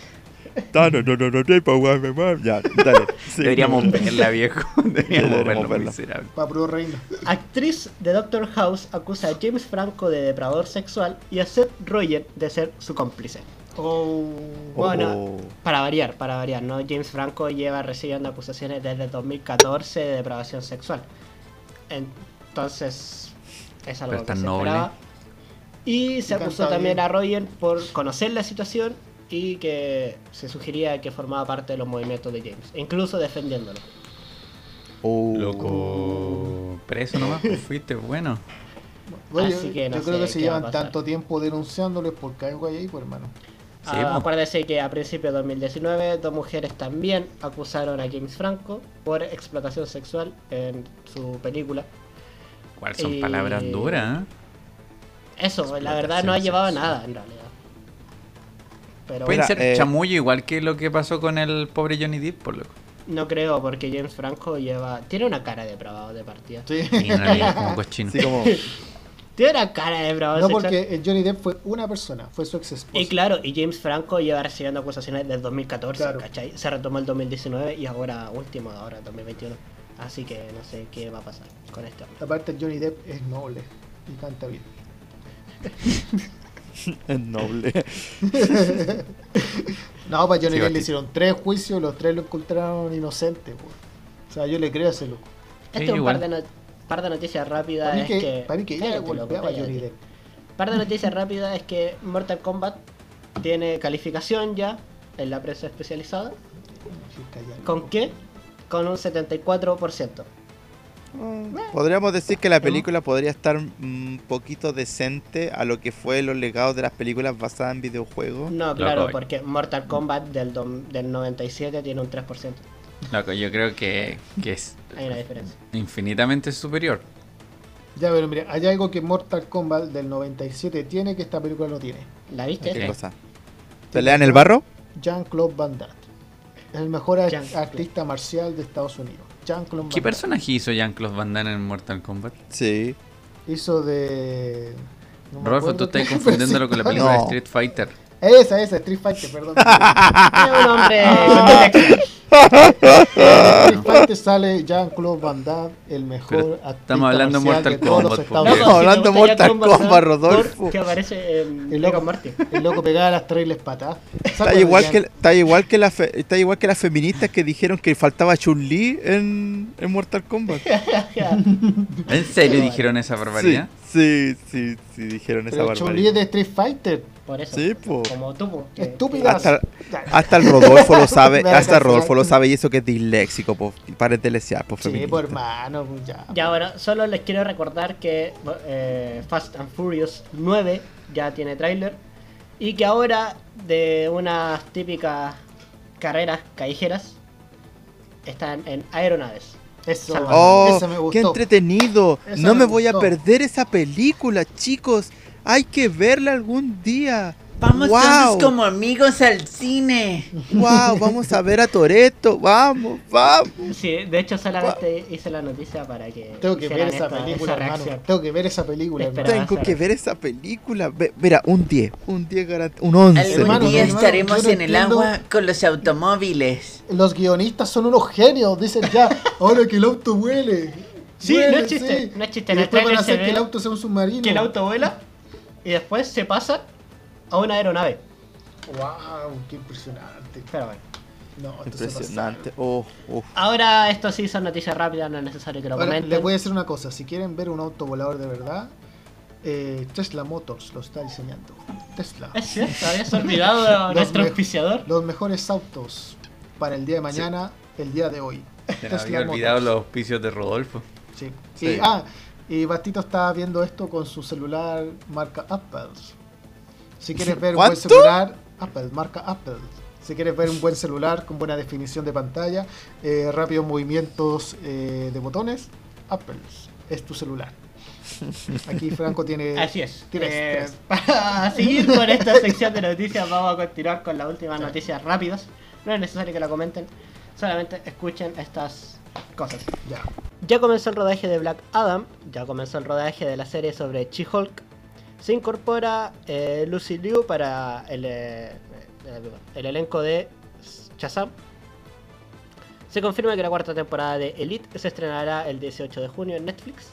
Ya, dale. sí. Deberíamos verla, viejo. Deberíamos verla. miserable. Reino. Actriz de Doctor House acusa a James Franco de depredador sexual y a Seth Rogen de ser su cómplice. Oh. Bueno, Oh. para variar, para variar, ¿no? James Franco lleva recibiendo acusaciones desde 2014 de depravación sexual. Entonces, es algo Pero que se noble. esperaba. Y se Y acusó también bien. a Rogen por conocer la situación y que se sugería que formaba parte de los movimientos de James, incluso defendiéndolo. Oh. Loco. Preso nomás, pues fuiste bueno. Bueno, Así yo, que no yo creo que si llevan tanto tiempo denunciándoles porque algo hay ahí, pues hermano. Sí, Ah, acuérdese que a principios de 2019 dos mujeres también acusaron a James Franco por explotación sexual en su película. ¿Cuáles son Y- palabras duras? eh? Eso, la verdad no ha llevado a sexual. nada en realidad. Pero Pueden ser eh, chamullo igual que lo que pasó con el pobre Johnny Depp, por loco. no creo porque James Franco lleva tiene una cara de depravado de partida. Sí. Y realidad como cochino. Como, Tiene una cara de depravado No sexual. porque el Johnny Depp fue una persona, fue su ex esposa. Y claro, y James Franco lleva recibiendo acusaciones desde 2014, Claro. ¿cachai? Se retomó el 2019 y ahora último, ahora 2021. Así que no sé qué va a pasar con este hombre. Aparte Johnny Depp es noble y canta bien. es noble. No, para Johnny Sí, Depp le hicieron tres juicios y los tres lo encontraron inocente. pues. O sea, yo le creo a ese loco. Este Sí, es un igual. par de, no- par de noticias rápidas. Es que, que, para mí que ella Cállate, loco, golpeaba a Johnny cállate. Depp. Par de noticias rápidas es que Mortal Kombat tiene calificación ya en la prensa especializada. ¿Con qué? Con un 74%. Podríamos decir que la película podría estar un poquito decente a lo que fue los legados de las películas basadas en videojuegos. No, claro, porque Mortal Kombat del, del 97 tiene un 3%. Loco, yo creo que, que es Hay una diferencia. infinitamente superior. Ya, pero mira, hay algo que Mortal Kombat del 97 tiene que esta película no tiene. ¿La viste? ¿Qué cosa? ¿Pelea en el barro? Jean-Claude Van Damme. El mejor artista marcial de Estados Unidos. Jean-Claude ¿Qué personaje hizo Jean-Claude Van Damme en Mortal Kombat? Sí. Hizo de. no Rodolfo, tú estás confundiéndolo con la película No. de Street Fighter. Esa, esa, Street Fighter, perdón. Hombre. Street Fighter sale Jean-Claude Van Damme, el mejor artista estamos hablando de Mortal Kombat. Estamos hablando de Mortal Kombat, Rodolfo. Que aparece en El loco, Morty. el loco pegaba las trailers patadas. Está igual, que, está, igual que la fe- está igual que las feministas que dijeron que faltaba Chun-Li en, en Mortal Kombat. ¿En serio dijeron esa barbaridad? sí, sí, sí, dijeron esa Pero Chun-Li es barbaridad. de Street Fighter. Por eso. Sí, po. Como tú, po, que-. Hasta, hasta el Rodolfo lo sabe, hasta cancelar. Rodolfo lo sabe y eso que es disléxico, po. Paren de lesear, po, Sí, feminista. pues hermano, pues, ya. Ya, bueno, solo les quiero recordar que eh, Fast and Furious 9 ya tiene tráiler y que ahora de unas típicas carreras callejeras están en aeronaves. Eso. Oh, ese me qué gustó. entretenido. Esa no me me voy a perder esa película, chicos. Hay que verla algún día. Vamos Wow. todos como amigos al cine. ¡Wow! Vamos a ver a Toreto. ¡Vamos! ¡Vamos! Sí, de hecho solamente hice la noticia para que Tengo que ver esa esta- película, esa hermano. Tengo que ver esa película. Tengo que ver esa película. Mira, un 10. Un 10 garantizado. Un 11. Algún Hermano, día hermano, estaremos en el agua con los automóviles. Los guionistas son unos genios. Dicen ya, ahora que el auto huele. Sí, Huele, no es chiste, sí. no es chiste. Y después van a hacer que el auto sea un submarino. que el auto vuela y después se pasa a una aeronave. ¡Wow! ¡Qué impresionante! Pero bueno. No, esto se Impresionante. Oh, uf. Ahora esto sí son noticias rápidas, no es necesario que lo comenten. les voy a decir una cosa, si quieren ver un auto volador de verdad, eh, Tesla Motors lo está diseñando. Tesla. Es cierto, habías olvidado nuestro me- auspiciador. Los mejores autos para el día de mañana, el día de hoy. Tesla había olvidado Motors. los auspicios de Rodolfo. Sí. Sí. Y, ah, y Bastito está viendo esto con su celular marca Apple. Si quieres ver un buen celular, Apple, marca Apple. Si quieres ver un buen celular con buena definición de pantalla, eh, rápidos movimientos eh, de botones, Apple es tu celular. Aquí Franco tiene. Así es. Eh, tres. para seguir con esta sección de noticias, vamos a continuar con las últimas noticias rápidas. No es necesario que la comenten, solamente escuchen estas cosas. Ya. Ya comenzó el rodaje de Black Adam, ya comenzó el rodaje de la serie sobre She-Hulk. Se incorpora eh, Lucy Liu para el, eh, eh, el elenco de Shazam. Se confirma que la cuarta temporada de Elite se estrenará el 18 de junio en Netflix.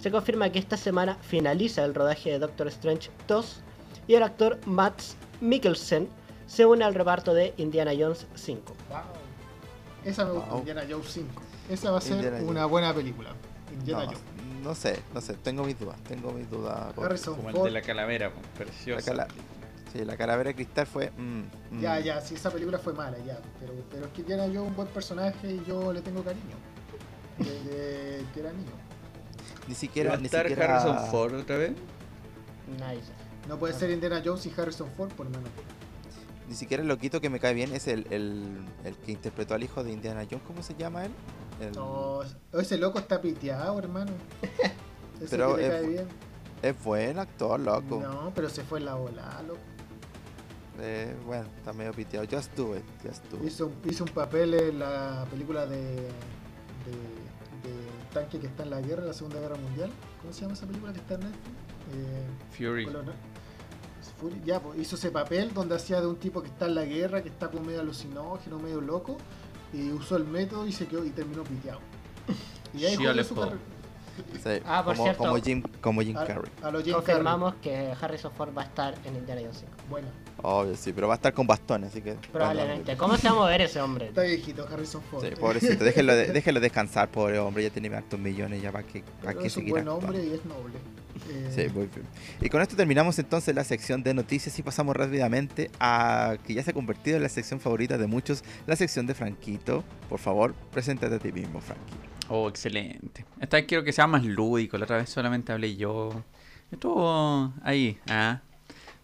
Se confirma que esta semana finaliza el rodaje de Doctor Strange 2 y el actor Matt Mikkelsen se une al reparto de Indiana Jones 5. Wow. Esa me gusta, Wow. Indiana Jones 5. Esa va a ser Indiana una Jones. buena película. Indiana No, Jones. no sé, no sé. Tengo mis dudas. Tengo mis dudas. Harrison Como el Ford. de la calavera, pues, La, cala- sí, la calavera de cristal fue. mm, mm. Ya, ya, sí, esa película fue mala, ya. Pero, pero es que Indiana Jones es un buen personaje y yo le tengo cariño. Desde que era niño. Ni ¿Va siquiera. a Ni estar siquiera Harrison Ford otra vez? Sabe. No puede ser Indiana Jones y Harrison Ford, por lo menos. Ni siquiera el loquito que me cae bien es el, el, el que interpretó al hijo de Indiana Jones. ¿Cómo se llama él? El- No, ese loco está piteado, hermano. Ese Pero que le es cae bu- bien. Es buen actor, loco. No, pero se fue en la bola, loco. Eh, bueno, está medio piteado. Just do it. Just do it. Hizo, un- hizo un papel en la película de, de, de tanque que está en la guerra, en la Segunda Guerra Mundial. ¿Cómo se llama esa película que está en Netflix? Eh, Fury. Fury, ya, pues, hizo ese papel donde hacía de un tipo que está en la guerra, que está como medio alucinógeno, medio loco, y usó el método y se quedó y terminó piteado. Y ahí Ole su Ford. carrera. Sí, Ah, por como, cierto. como Jim, como Jim A, Carrey. a Jim Confirmamos que Harrison Ford va a estar en Indiana Jones 5. Carrey. Bueno, Obvio, sí, pero va a estar con bastones, así que. Probablemente. ¿Cómo se va a mover ese hombre? está viejito Harrison Ford. Sí, pobrecito, déjelo, de- déjelo descansar, pobre hombre, ya tiene hartos millones, ya para que, para que es un buen actuando. hombre y es noble. Eh, Sí, muy bien. Y con esto terminamos entonces la sección de noticias y pasamos rápidamente a que ya se ha convertido en la sección favorita de muchos, la sección de Franquito. Por favor, preséntate a ti mismo, Franquito. Oh, excelente. Esta vez quiero que sea más lúdico. La otra vez solamente hablé yo. Estuvo ahí. Ah.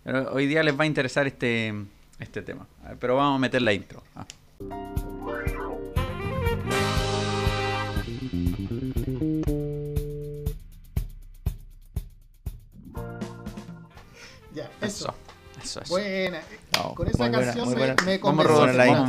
Pero hoy día les va a interesar este, este tema. Pero vamos a meter la intro. Ah. Eso. Eso, eso. Buena. No, Con esa buena, canción muy me, buena. me Vamos, convenció. Rodolfo, la vamos,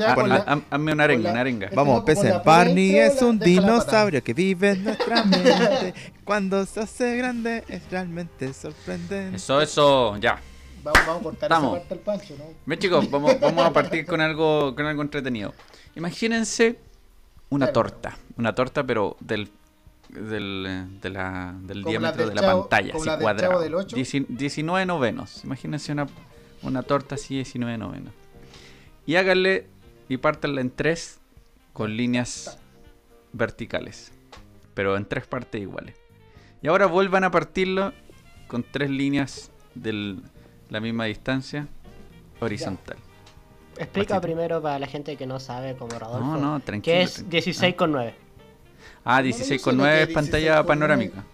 intro. Ah, la- Hazme una arenga, la- una arenga. Este Vamos, la Barney es un la la dinosaurio que vive en nuestra mente. Cuando se hace grande es realmente sorprendente. Eso, eso, ya. Vamos, vamos a cortar esa parte al pancho, ¿no? Ve chicos, vamos, vamos a partir con algo, con algo entretenido. Imagínense una Claro. torta. Una torta, pero del, del, eh, de la- del Como diámetro la de la Chavo- pantalla, así la del cuadrado. Chavo del Ocho. Dieci- 19 novenos. Imagínense una, una torta así, 19 novenos. Y háganle y pártanla en tres con líneas verticales. Pero en tres partes iguales. Y ahora vuelvan a partirlo con tres líneas de la misma distancia horizontal. Explica Bastito. primero para la gente que no sabe, como Rodolfo, No, no, tranquilo. que es tranquilo. 16 con 9. Ah, No, 16 yo con sé lo 9 que es es pantalla 16 con panorámica.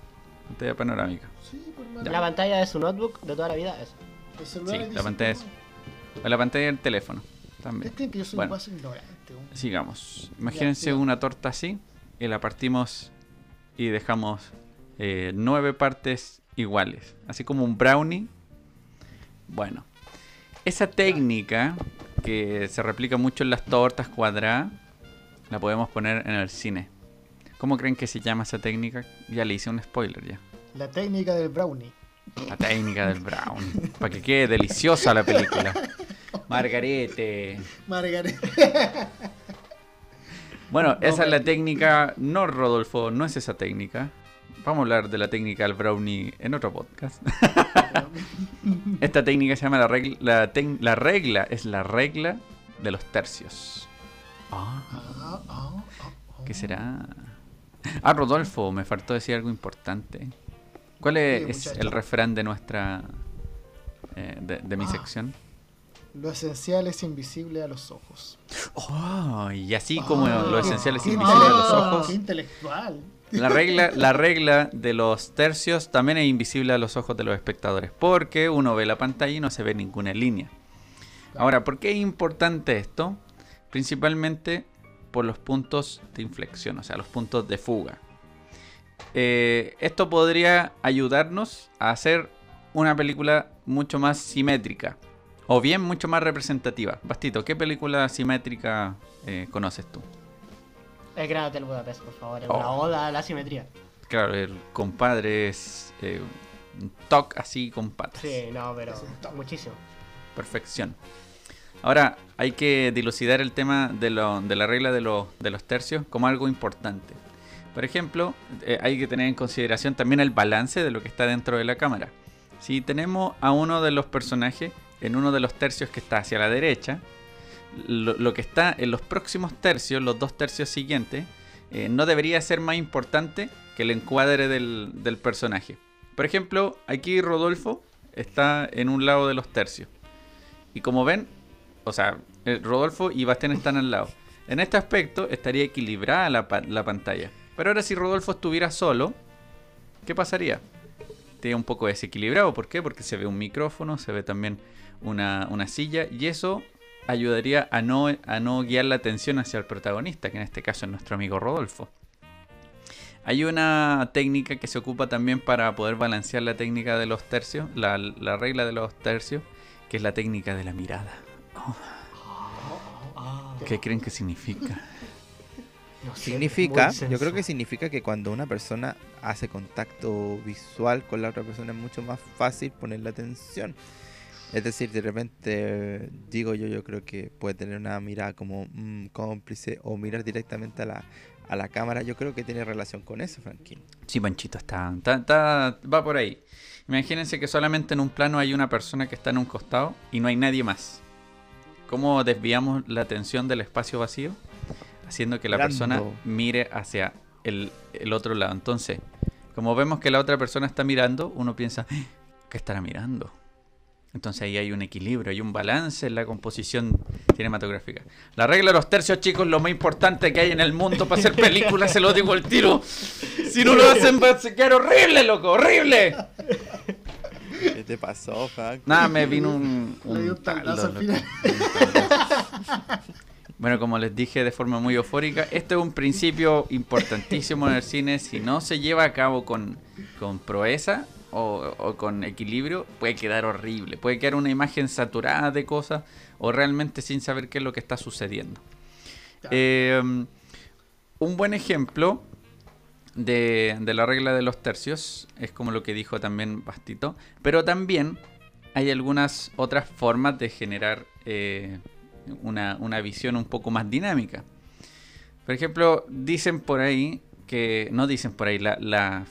Pantalla panorámica. Sí, por. La pantalla de su notebook de toda la vida es. El celular Sí, es la pantalla es- 16 O la pantalla del teléfono. ¿Ustedes También. creen que yo soy Bueno. vaso ignorante? Sigamos. Imagínense una torta así y la partimos y dejamos eh, nueve partes iguales. Así como un brownie. Bueno. esa técnica que se replica mucho en las tortas cuadradas, la podemos poner en el cine. ¿Cómo creen que se llama esa técnica? Ya le hice un spoiler ya. La técnica del brownie. La técnica del brown. Para que quede deliciosa la película. Margarete. Margarita. Bueno, esa es la técnica. No, Rodolfo, no es esa técnica. Vamos a hablar de la técnica del brownie en otro podcast. Esta técnica se llama la regla. La, regla es la regla de los tercios. Ah, ah, ah. ¿qué será? Ah, Rodolfo, me faltó decir algo importante. ¿Cuál es, Sí, es muchacho. el refrán de nuestra. eh, de, de mi Ah. sección? Lo esencial es invisible a los ojos. Oh, y así como Ah, lo esencial es invisible a los ojos. Qué intelectual. La regla, la regla de los tercios también es invisible a los ojos de los espectadores, porque uno ve la pantalla y no se ve ninguna línea. Ahora, ¿por qué es importante esto? Principalmente por los puntos de inflexión, o sea, los puntos de fuga. Eh, esto podría ayudarnos a hacer una película mucho más simétrica, o bien mucho más representativa. Bastito, ¿qué película simétrica eh, conoces tú? El Gran Hotel Budapest, por favor. Es Oh. una oda a la simetría. Claro, el compadre es eh, un toque así con patas. Sí, no, pero muchísimo. Perfección. Ahora, hay que dilucidar el tema de, la regla de, los- tercios como algo importante. Por ejemplo, eh, hay que tener en consideración también el balance de lo que está dentro de la cámara. Si tenemos a uno de los personajes en uno de los tercios que está hacia la derecha, lo, que está en los próximos tercios, los dos tercios siguientes, eh, no debería ser más importante que el encuadre del personaje. Por ejemplo, aquí Rodolfo está en un lado de los tercios. Y como ven, o sea, eh, Rodolfo y Bastián están al lado. En este aspecto estaría equilibrada la, pa- la pantalla. Pero ahora si Rodolfo estuviera solo, ¿qué pasaría? Estaría un poco desequilibrado. ¿Por qué? Porque se ve un micrófono, se ve también una, silla y eso ayudaría a no, guiar la atención hacia el protagonista, que en este caso es nuestro amigo Rodolfo. Hay una técnica que se ocupa también para poder balancear la técnica de los tercios, la regla de los tercios, que es la técnica de la mirada. ¿Qué creen que significa? No sé, Significa, yo creo que significa que cuando una persona hace contacto visual con la otra persona es mucho más fácil ponerle atención. Es decir, de repente, digo yo, yo creo que puede tener una mirada como mm, cómplice o mirar directamente a la, a la cámara. Yo creo que tiene relación con eso, Franklin. Sí, Panchito, está, está- está- va por ahí. Imagínense que solamente en un plano hay una persona que está en un costado y no hay nadie más. ¿Cómo desviamos la atención del espacio vacío? Haciendo que la persona mire hacia el, el otro lado. Entonces, como vemos que la otra persona está mirando, uno piensa, "Ah, ¿qué estará mirando? Entonces ahí hay un equilibrio, hay un balance en la composición cinematográfica. La regla de los tercios, chicos, lo más importante que hay en el mundo para hacer películas, se lo digo al tiro. Si no lo hacen, va a quedar horrible, loco, horrible. ¿Qué te pasó, Frank? Nada, me vino un... Le dio un al final. Bueno, como les dije de forma muy eufórica, este es un principio importantísimo en el cine. Si no se lleva a cabo con, con proeza o, o con equilibrio, puede quedar horrible. Puede quedar una imagen saturada de cosas o realmente sin saber qué es lo que está sucediendo. Eh, un buen ejemplo de, de la regla de los tercios es como lo que dijo también Bastito, pero también hay algunas otras formas de generar eh, una, una visión un poco más dinámica. Por ejemplo, dicen por ahí que, no dicen por ahí, la, la,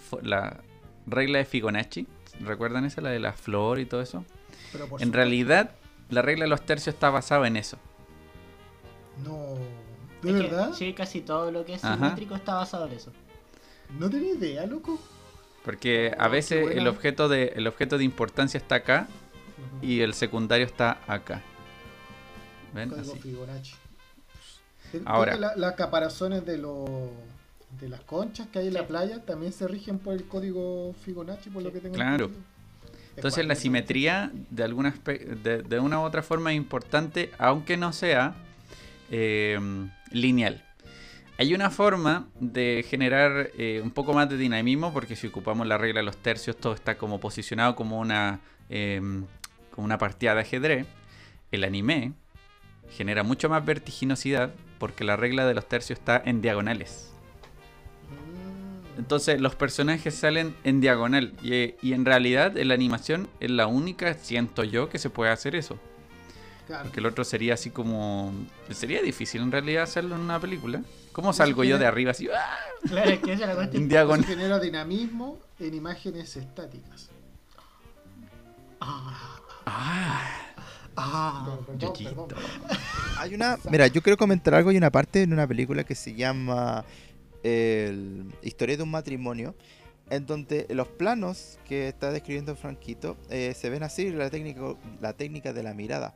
regla de Fibonacci, ¿recuerdan esa? La de la flor y todo eso. Pero por En supuesto, realidad, la regla de los tercios está basada en eso. No. ¿De Es que, verdad? sí, casi todo lo que es Ajá. simétrico está basado en eso. No tenía idea, loco. Porque a Oh, qué veces el objeto, de, el objeto de importancia está acá y el secundario está acá. ¿Ven? Código Así. Fibonacci. Ahora. la- las caparazones de los de las conchas que hay en la playa también se rigen por el código Fibonacci, por lo que tengo Claro. Entonces Es la simetría de alguna de, de una u otra forma es importante, aunque no sea eh, lineal. Hay una forma de generar eh, un poco más de dinamismo, porque si ocupamos la regla de los tercios, todo está como posicionado como una, eh, como una partida de ajedrez. el anime genera mucho más vertiginosidad porque la regla de los tercios está en diagonales. Mm. Entonces los personajes salen en diagonal y, y en realidad en la animación es la única, siento yo, que se puede hacer eso. Claro. Que el otro sería así como... Sería difícil en realidad hacerlo en una película. ¿Cómo salgo yo de arriba así? ¡ah! Claro, es que esa es la cuestión. Eso diagonal. genera dinamismo en imágenes estáticas. Ah, Ah, Perdón, Yoyito. perdón. Hay una. Mira, yo quiero comentar algo. Hay una parte en una película que se llama el Historia de un matrimonio. En donde los planos que está describiendo Franquito eh, se ven así, la técnica, la técnica de la mirada.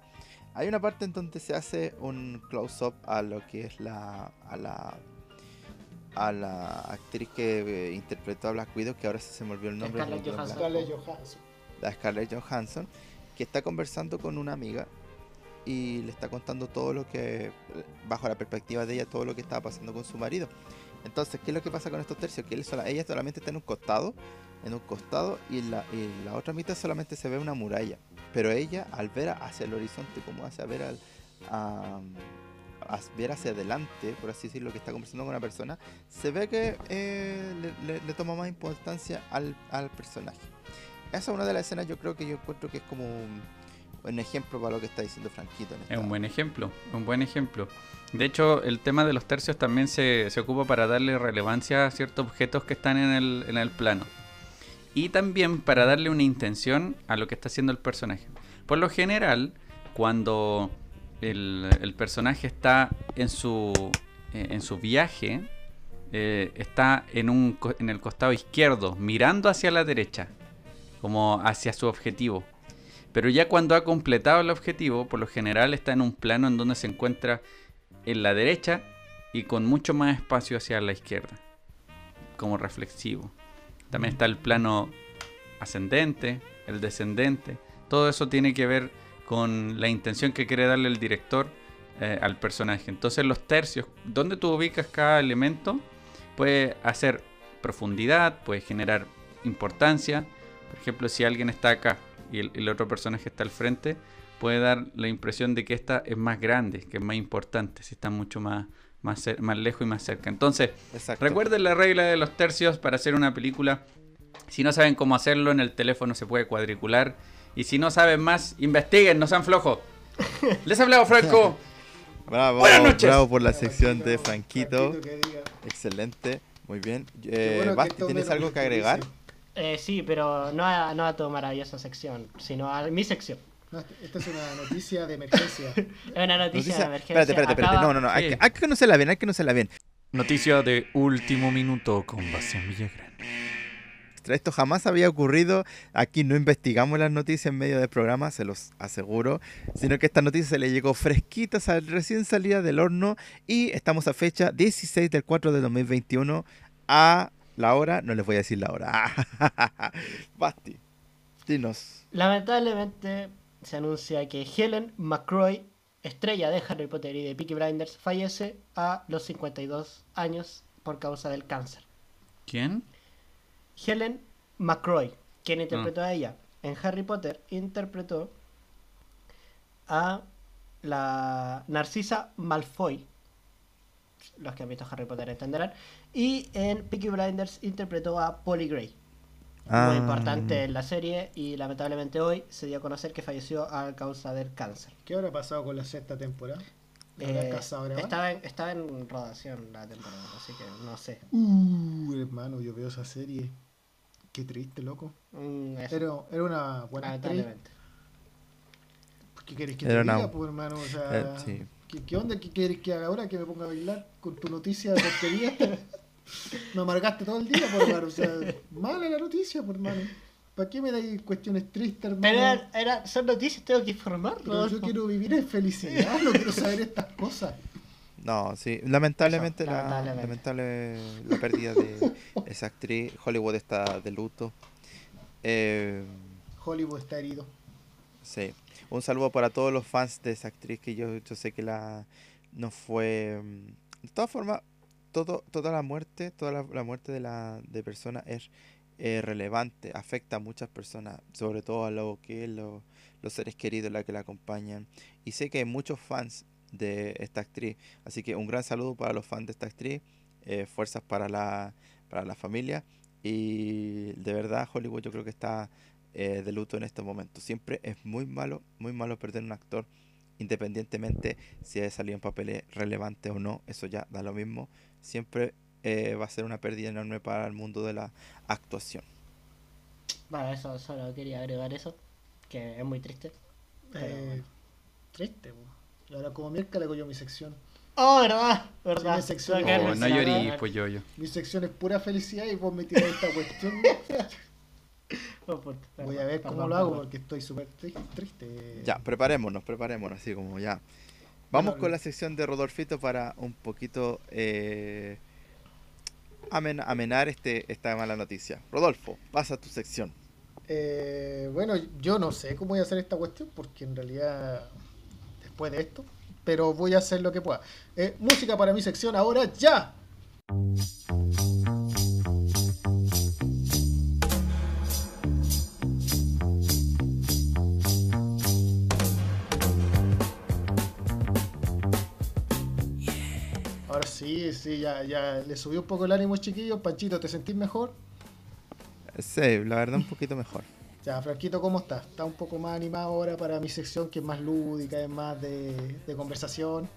Hay una parte en donde se hace un close-up a lo que es la. a la. a la actriz que eh, interpretó a Black Widow, que ahora se me olvidó el nombre. Scarlett de la- Johansson. Scarlett Johansson. la Scarlett Johansson, que está conversando con una amiga y le está contando todo lo que, bajo la perspectiva de ella, todo lo que estaba pasando con su marido. Entonces, ¿qué es lo que pasa con estos tercios? Que él sola- ella solamente está en un costado, en un costado, y en la, y la otra mitad solamente se ve una muralla. Pero ella, al ver hacia el horizonte, como hace a ver al, a, a ver hacia adelante, por así decirlo, que está conversando con una persona, se ve que eh, le, le- le toma más importancia al, al personaje. Esa es una de las escenas yo creo que yo encuentro que es como un, un ejemplo para lo que está diciendo Franquito. en Es un buen ejemplo, un buen ejemplo. De hecho, el tema de los tercios también se, se ocupa para darle relevancia a ciertos objetos que están en el, en el plano. Y también para darle una intención a lo que está haciendo el personaje. Por lo general, cuando el, personaje está en su, eh, en su viaje, eh, está en, un, en el costado izquierdo, mirando hacia la derecha, como hacia su objetivo. Pero ya cuando ha completado el objetivo, por lo general está en un plano en donde se encuentra en la derecha y con mucho más espacio hacia la izquierda, como reflexivo. También está el plano ascendente, el descendente. Todo eso tiene que ver con la intención que quiere darle el director eh, al personaje. Entonces los tercios, donde tú ubicas cada elemento, puede hacer profundidad, puede generar importancia. Por ejemplo, si alguien está acá y el, el otro personaje está al frente, puede dar la impresión de que esta es más grande, que es más importante, si está mucho más, más, más lejos y más cerca. Entonces, Exacto. recuerden la regla de los tercios para hacer una película. Si no saben cómo hacerlo, en el teléfono se puede cuadricular. Y si no saben más, investiguen, no sean flojos. Les ha hablado Franco. Bravo, Buenas noches. bravo por la sección de Franquito. Excelente, muy bien. Eh, bueno Basti, ¿tienes algo que agregar? Eh, sí, pero no a, no a tu maravillosa sección, sino a mi sección. No, esta es una noticia de emergencia. Es una noticia, Noticia- de emergencia. Espérate, espérate, espérate. Acaba- No, no, no. Hay, Sí. que, hay que conocerla bien, hay que conocerla bien. Noticia de último minuto con Bastián Villagrán. Esto jamás había ocurrido. Aquí no investigamos las noticias en medio del programa, se los aseguro. Sino que esta noticia se le llegó fresquita, sal- recién salida del horno. Y estamos a fecha 16 del 4 de 2021 a la hora. No les voy a decir la hora. Basti, dinos. Lamentablemente se anuncia que Helen McCroy, estrella de Harry Potter y de Peaky Blinders, fallece a los 52 años por causa del cáncer. ¿Quién? Helen McCroy, quien interpretó a ella en Harry Potter, interpretó a la Narcisa Malfoy. Los que han visto Harry Potter entenderán. Y en Peaky Blinders interpretó a Polly Gray. Muy Ah. importante en la serie y lamentablemente hoy se dio a conocer que falleció a causa del cáncer. ¿Qué habrá pasado con la sexta temporada? ¿La habrá Eh, estaba, en, estaba en rodación la temporada, así que no sé. Uh, hermano, yo veo esa serie. Qué triste, loco. Mm, Era, era una buena actriz. lamentablemente. ¿Qué quieres que Era te una- diga, pues, hermano? O sea, Eh, sí. ¿qué, qué onda? ¿Qué quieres que haga ahora? ¿Que me ponga a bailar con tu noticia de porquería? me amargaste todo el día, por hermano. O sea, mala la noticia, por hermano. ¿Para qué me dais cuestiones tristes, hermano? Pero era, era- son noticias, tengo que informar. Pero yo quiero vivir en felicidad, no quiero saber estas cosas. No, sí, lamentablemente, Eso, la, lamentable la pérdida de esa actriz. Hollywood está de luto. Eh, Hollywood está herido. sí, un saludo para todos los fans de esa actriz que yo, yo sé que la no fue. mm, De todas formas, todo, toda la muerte, toda la, muerte de la de persona es eh, relevante, afecta a muchas personas, sobre todo a lo que los seres queridos, la que la acompañan. Y sé que hay muchos fans de esta actriz, así que un gran saludo para los fans de esta actriz, eh, fuerzas para la, para la familia. Y de verdad Hollywood yo creo que está eh, de luto en estos momentos. Siempre es muy malo, muy malo perder un actor, independientemente si ha salido en papeles relevantes o no, eso ya da lo mismo. Siempre eh, va a ser una pérdida enorme para el mundo de la actuación. Bueno, eso solo quería agregar eso, que es muy triste. Pero Eh, bueno. triste, po. Y ahora como miércoles hago yo mi sección. Oh, verdad, verdad. mi sección. Tengo que Oh, darle no esa llorí, verdad. pues yo, yo. Mi sección es pura felicidad y vos me tiras esta cuestión. Voy a ver cómo lo hago porque estoy súper tri- triste. Ya, preparémonos, preparémonos, así como ya. Vamos con la sección de Rodolfito para un poquito eh, amen- amenar este, esta mala noticia. Rodolfo, pasa a tu sección. Eh, bueno, yo no sé cómo voy a hacer esta cuestión porque en realidad después de esto, pero voy a hacer lo que pueda. Eh, música para mi sección ahora ya. Ahora sí, sí, ya, ya le subí un poco el ánimo, chiquillos. Panchito, ¿te sentís mejor? Sí, la verdad un poquito mejor. Ya, Franquito, ¿cómo estás? ¿Está un poco más animado ahora para mi sección que es más lúdica, es más de, de conversación?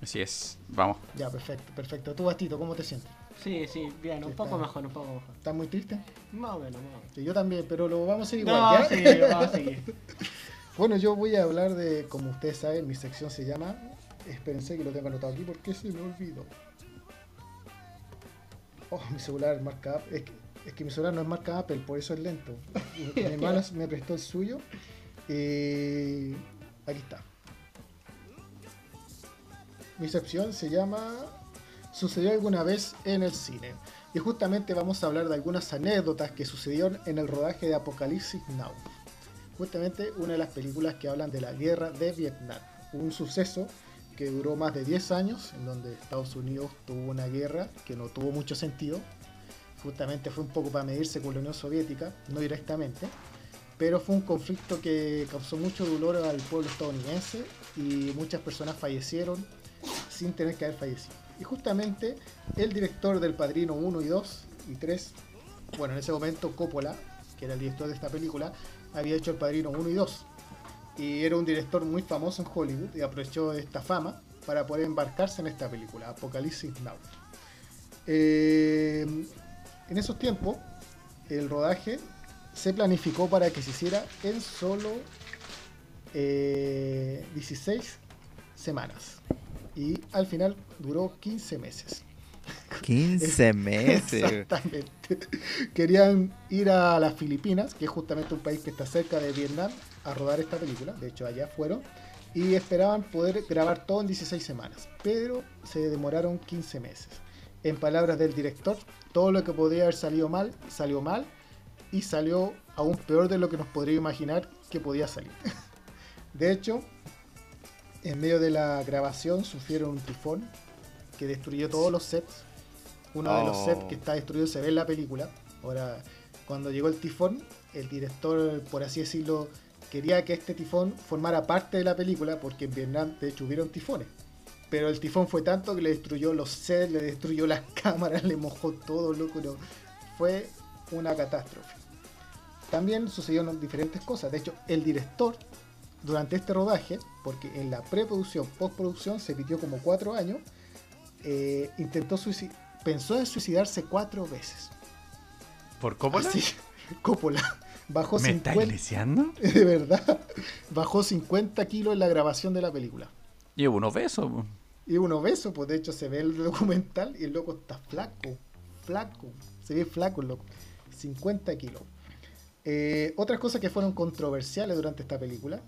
Así es, vamos. Ya, perfecto, perfecto. ¿Tú, Bastito, cómo te sientes? Sí, sí, bien, un poco está. mejor, un poco mejor. ¿Estás muy triste? Más o menos, más o menos. Sí, yo también, pero lo vamos a hacer igual, No, ¿ya? sí, vamos a seguir. Bueno, yo voy a hablar de, como ustedes saben, mi sección se llama... Espérense que lo tengo anotado aquí porque se me olvidó. Oh, mi celular marca... Es que, es que mi celular no es marca Apple, por eso es lento. Mi hermano me prestó el suyo. Y... Aquí está. Mi sección se llama Sucedió alguna vez en el cine. Y justamente vamos a hablar de algunas anécdotas que sucedieron en el rodaje de Apocalipsis Now. Justamente una de las películas que hablan de la guerra de Vietnam. Un suceso que duró más de 10 años, en donde Estados Unidos tuvo una guerra que no tuvo mucho sentido. Justamente fue un poco para medirse con la Unión Soviética, no directamente. Pero fue un conflicto que causó mucho dolor al pueblo estadounidense y muchas personas fallecieron sin tener que haber fallecido. Y justamente el director del Padrino 1 y 2 y 3, bueno, en ese momento Coppola, que era el director de esta película, había hecho el Padrino 1 y 2. Y era un director muy famoso en Hollywood y aprovechó esta fama para poder embarcarse en esta película, Apocalipsis Now. Eh, en esos tiempos, el rodaje se planificó para que se hiciera en solo eh, 16 semanas. Y al final duró 15 meses. 15 meses. Exactamente. Querían ir a las Filipinas, que es justamente un país que está cerca de Vietnam, a rodar esta película. De hecho, allá fueron. Y esperaban poder grabar todo en 16 semanas. Pero se demoraron 15 meses. En palabras del director, todo lo que podría haber salido mal, salió mal. Y salió aún peor de lo que nos podría imaginar que podía salir. De hecho, en medio de la grabación sufrieron un tifón que destruyó todos los sets. Uno de los Oh. sets que está destruido se ve en la película. Ahora, cuando llegó el tifón, el director, por así decirlo, quería que este tifón formara parte de la película, porque en Vietnam, de hecho, hubieron tifones. Pero el tifón fue tanto que le destruyó los sets, le destruyó las cámaras, le mojó todo, loco. no. Fue una catástrofe. También sucedieron diferentes cosas. De hecho, el director, durante este rodaje, porque en la preproducción, postproducción, se pidió como cuatro años, eh, intentó pensó en suicidarse cuatro veces. ¿Por Coppola? Así, Coppola. Bajó ¿Me está 50, iniciando? de verdad, bajó 50 kilos en la grabación de la película. Llevo unos besos. po. Y un obeso, pues de hecho se ve el documental y el loco está flaco, flaco, se ve flaco el loco, 50 kilos. Eh, otras cosas que fueron controversiales durante esta película.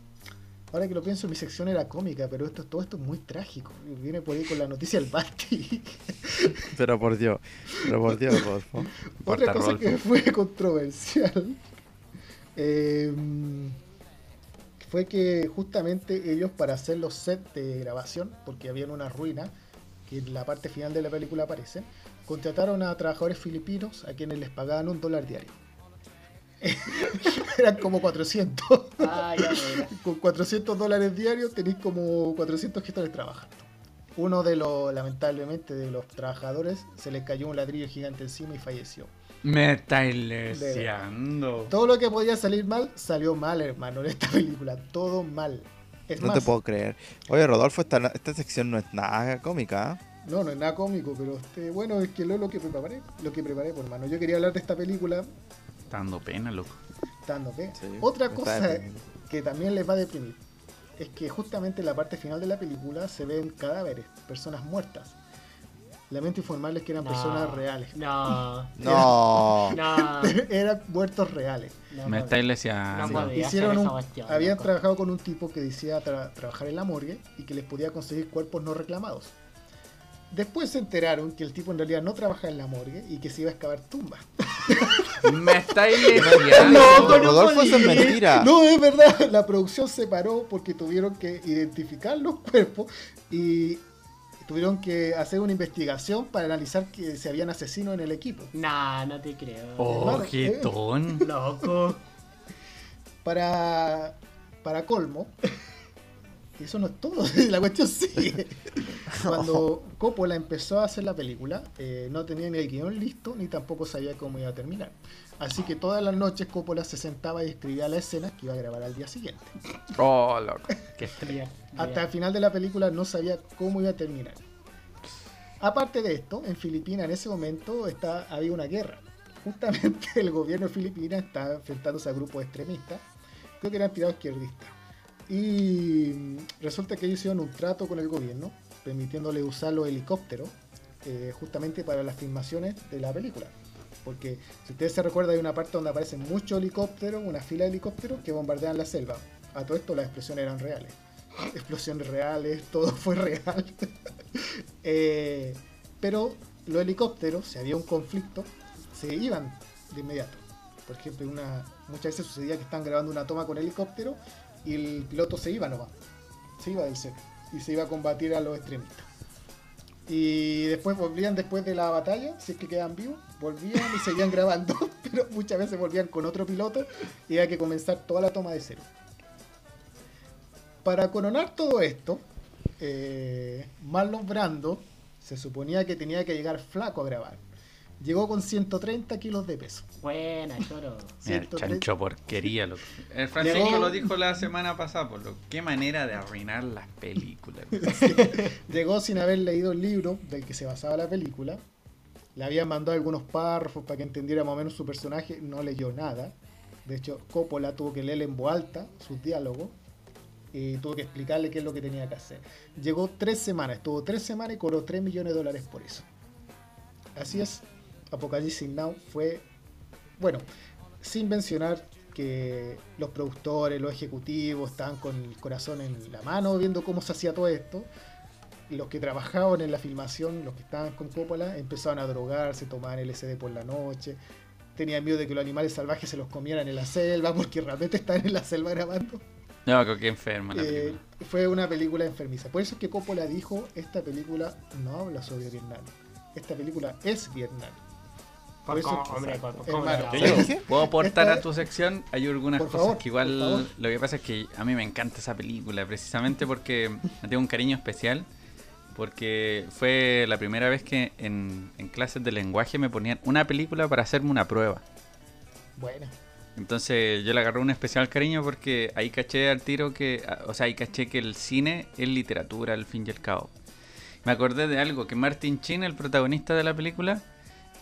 Ahora que lo pienso, mi sección era cómica, pero esto, todo esto es muy trágico. Viene por ahí con la noticia del Basti. Pero por Dios, pero por Dios, Rodolfo. Otra cosa que fue controversial eh, fue que justamente ellos para hacer los sets de grabación, porque habían una ruina, que en la parte final de la película aparece, contrataron a trabajadores filipinos a quienes les pagaban un dólar diario. Eran como 400. Ah, ya. Con 400 dólares diarios tenéis como 400 gestores trabajando. Uno de los, lamentablemente, de los trabajadores se le cayó un ladrillo gigante encima y falleció. Me estáis leseando. Todo lo que podía salir mal, salió mal, hermano, en esta película. Todo mal. Es No más, te puedo creer. Oye, Rodolfo, esta, esta sección no es nada cómica. ¿ah? no, no es nada cómico, pero este, bueno, es que lo, lo que preparé, lo que preparé, por hermano. Yo quería hablar de esta película Está dando pena, loco. dando pena. Sí, Otra está cosa que también les va a deprimir es que justamente en la parte final de la película se ven cadáveres, personas muertas. Lamento informarles que eran No, personas reales. No, No. no. eran muertos reales. no Me estáis podía Hicieron un- cuestión, habían loco. trabajado con un tipo que decía tra- trabajar en la morgue y que les podía conseguir cuerpos no reclamados. Después se enteraron que el tipo en realidad no trabaja en la morgue y que se iba a excavar tumbas. Me estáis. Loco, no Rodolfo, eso es mentira. No, es verdad, la producción se paró porque tuvieron que identificar los cuerpos y tuvieron que hacer una investigación para analizar que si habían asesinos en el equipo. Nah, no te creo. Oh, Ojetón. Loco. Para, para colmo, y eso no es todo, la cuestión sigue. Cuando Coppola empezó a hacer la película, eh, no tenía ni el guion listo ni tampoco sabía cómo iba a terminar. Así que todas las noches Coppola se sentaba y escribía las escenas que iba a grabar al día siguiente. Oh, loco. Qué. Bien, Hasta el final de la película no sabía cómo iba a terminar. Aparte de esto, en Filipinas en ese momento está, había una guerra. Justamente el gobierno de Filipinas estaba enfrentándose a grupos extremistas, creo que eran tirados izquierdistas. Y resulta que ellos hicieron un trato con el gobierno, permitiéndole usar los helicópteros eh, justamente para las filmaciones de la película. Porque si ustedes se recuerdan, hay una parte donde aparecen muchos helicópteros, una fila de helicópteros que bombardean la selva. A todo esto las explosiones eran reales. Explosiones reales, todo fue real. Eh, pero los helicópteros, si había un conflicto, se iban de inmediato. Por ejemplo, muchas veces sucedía que están grabando una toma con helicóptero y el piloto se iba nomás. Se iba del set y se iba a combatir a los extremistas. Y después volvían después de la batalla, si es que quedan vivos, volvían y seguían grabando, pero muchas veces volvían con otro piloto y había que comenzar toda la toma de cero. Para coronar todo esto, eh, Marlon Brando se suponía que tenía que llegar flaco a grabar. Llegó con 130 kilos de peso. Buena, choro. Mira, 130 chancho porquería, loco. El Francisco Llegó- lo dijo la semana pasada, por lo qué manera de arruinar las películas. Llegó sin haber leído el libro del que se basaba la película. Le habían mandado algunos párrafos para que entendiera más o menos su personaje. No leyó nada. De hecho, Coppola tuvo que leer en voz alta sus diálogos. Y tuvo que explicarle qué es lo que tenía que hacer. Llegó tres semanas, estuvo tres semanas y cobró 3 millones de dólares por eso. Así es, Apocalipsis Now fue, bueno, sin mencionar que los productores, los ejecutivos estaban con el corazón en la mano viendo cómo se hacía todo esto. Los que trabajaban en la filmación, los que estaban con Coppola, empezaban a drogarse, tomaban LSD por la noche, tenían miedo de que los animales salvajes se los comieran en la selva, porque realmente estaban en la selva grabando. No, creo que enferma la Eh, película. fue una película enfermiza. Por eso es que Coppola dijo, esta película no habla sobre Vietnam. Esta película es Vietnam. Por eso hombre, por, puedo aportar Esta- a tu sección. Hay algunas cosas favor, que igual. Lo que pasa es que a mí me encanta esa película, precisamente porque me tengo un cariño especial. Porque fue la primera vez que en, en clases de lenguaje me ponían una película para hacerme una prueba. Bueno, Entonces yo le agarré un especial cariño porque ahí caché al tiro que, o sea, ahí caché que el cine es literatura al fin y al cabo. Me acordé de algo, que Martin Chin, el protagonista de la película,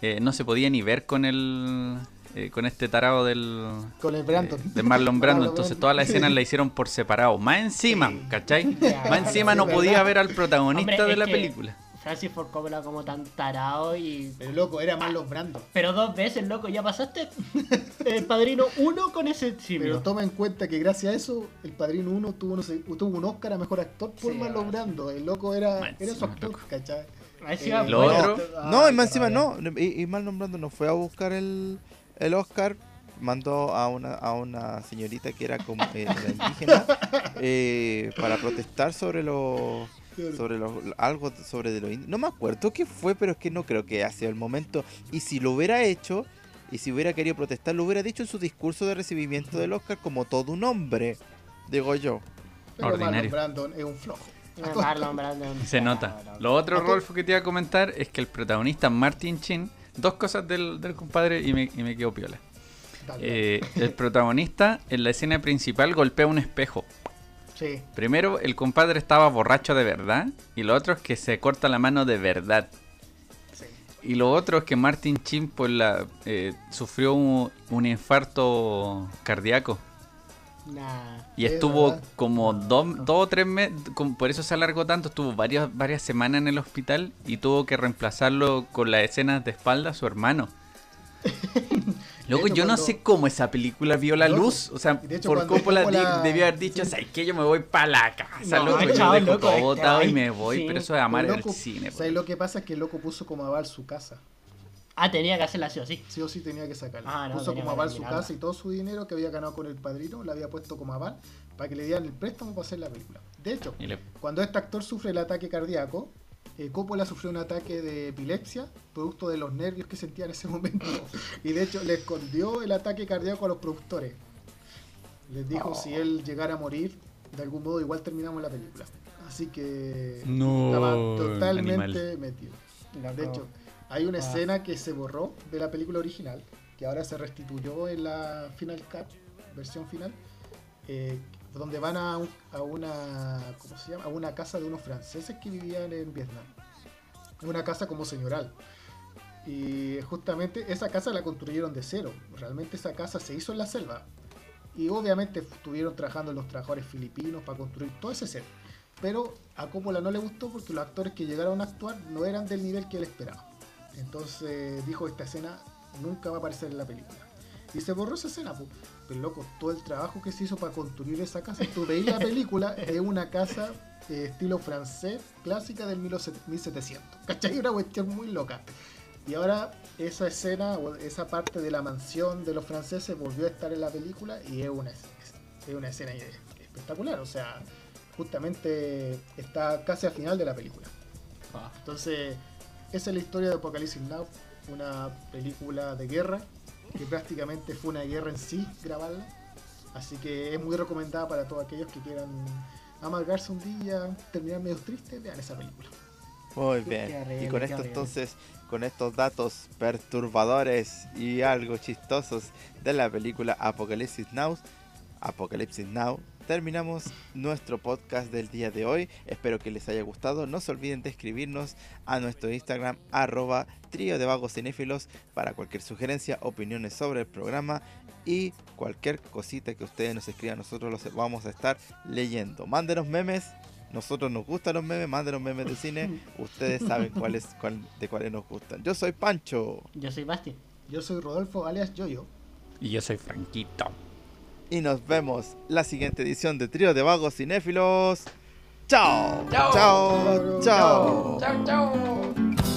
eh, no se podía ni ver con el, eh, con este tarado del, con el Brandon. de Marlon Brando. Marlon Entonces Brando. todas las escenas la hicieron por separado. Más encima, ¿cachai? Más encima no podía ¿verdad? ver al protagonista Hombre, de la que película. Francis Ford Coppola como tan tarado y... Pero loco, era Marlon Brando. Pero dos veces, loco, ya pasaste el Padrino 1 con ese Pero simio. toma en cuenta que gracias a eso, el Padrino 1 tuvo, no sé, tuvo un Oscar a Mejor Actor por Sí, Marlon ah. Brando. El loco era, era su actor, loco. ¿cachai? Eh, Lo bueno, otro- ah, No, y más encima no. Y, y mal nombrando no fue a buscar el, el Oscar. Mandó a una, a una señorita que era como eh, era indígena eh, para protestar sobre los sobre los algo sobre de los indios. No me acuerdo qué fue, pero es que no creo que ha sido el momento. Y si lo hubiera hecho, Y si hubiera querido protestar, lo hubiera dicho en su discurso de recibimiento del Oscar como todo un hombre. Digo yo. Pero Ordinario. Marlon Brandon es un flojo. Marlon Brandon. Se nota. Lo otro, Rolfo, que te iba a comentar es que el protagonista Martin Chin, dos cosas del, del compadre y me, y me quedo piola. Eh, el protagonista en la escena principal golpea un espejo. Sí. Primero, el compadre estaba borracho de verdad. Y lo otro es que se corta la mano de verdad. sí. Y lo otro es que Martin Chin pues, la, eh, sufrió un, un infarto cardíaco. Nah. Y Es estuvo como dos, dos o tres meses, por eso se alargó tanto, estuvo varias, varias semanas en el hospital y tuvo que reemplazarlo con las escenas de espalda a su hermano. Loco, hecho, yo no sé cómo esa película vio la Loco, luz. O sea, hecho, por Coppola, debió haber dicho, ¿sabes qué? Yo me voy para la casa, No, loco. Yo dejo loco, todo botado y me voy. sí. Pero eso es amar Pero el loco, cine. ¿sabes lo que pasa? Es que el loco puso como aval su casa. Ah, tenía que hacerla así o sí. Sí o sí tenía que sacarla. Ah, no, puso como aval su casa y todo su dinero que había ganado con el padrino, lo había puesto como aval para que le dieran el préstamo para hacer la película. De hecho, le- cuando este actor sufre el ataque cardíaco, eh, Coppola sufrió un ataque de epilepsia, producto de los nervios que sentía en ese momento. Y de hecho le escondió el ataque cardíaco a los productores. Les dijo Oh. si él llegara a morir, de algún modo igual terminamos la película. Así que No, estaba animal. totalmente metido. De hecho, hay una Ah. escena que se borró de la película original, que ahora se restituyó en la Final Cut, versión final, eh, donde van a, un- a una ¿cómo se llama? a una casa de unos franceses que vivían en Vietnam. Una casa como señoral. Y justamente esa casa la construyeron de cero. Realmente esa casa se hizo en la selva. Y obviamente estuvieron trabajando los trabajadores filipinos para construir todo ese set. Pero a Coppola no le gustó porque los actores que llegaron a actuar no eran del nivel que él esperaba. Entonces dijo esta escena nunca va a aparecer en la película. Y se borró esa escena, po. pero loco, todo el trabajo que se hizo para construir esa casa, tú veis la película, es una casa eh, estilo francés, clásica del 1700. ¿Cachai? Una cuestión muy loca. Y ahora esa escena, o esa parte de la mansión de los franceses volvió a estar en la película y es una, es una escena espectacular. O sea, justamente está casi al final de la película. Ah. Entonces, esa es la historia de Apocalypse Now, una película de guerra, que prácticamente fue una guerra en sí grabarla. Así que es muy recomendada para todos aquellos que quieran amargarse un día, terminar medio tristes, vean esa película. Muy bien. y con esto entonces, con estos datos perturbadores y algo chistosos de la película Apocalipsis Now, Apocalipsis Now, terminamos nuestro podcast del día de hoy. Espero que les haya gustado. No se olviden de escribirnos a nuestro Instagram arroba trío de vagos cinéfilos para cualquier sugerencia, opiniones sobre el programa y cualquier cosita que ustedes nos escriban. Nosotros los vamos a estar leyendo. Mándenos memes. Nosotros nos gustan los memes, mándenos memes de cine. Ustedes saben cuáles cuál, de cuáles nos gustan. Yo soy Pancho Yo soy Basti. Yo soy Rodolfo, alias Yoyo. Y yo soy Franquito. Y nos vemos la siguiente edición de Trío de Vagos Cinéfilos. Chao. Chao. Chao. Chao. Chao. Chao, chao.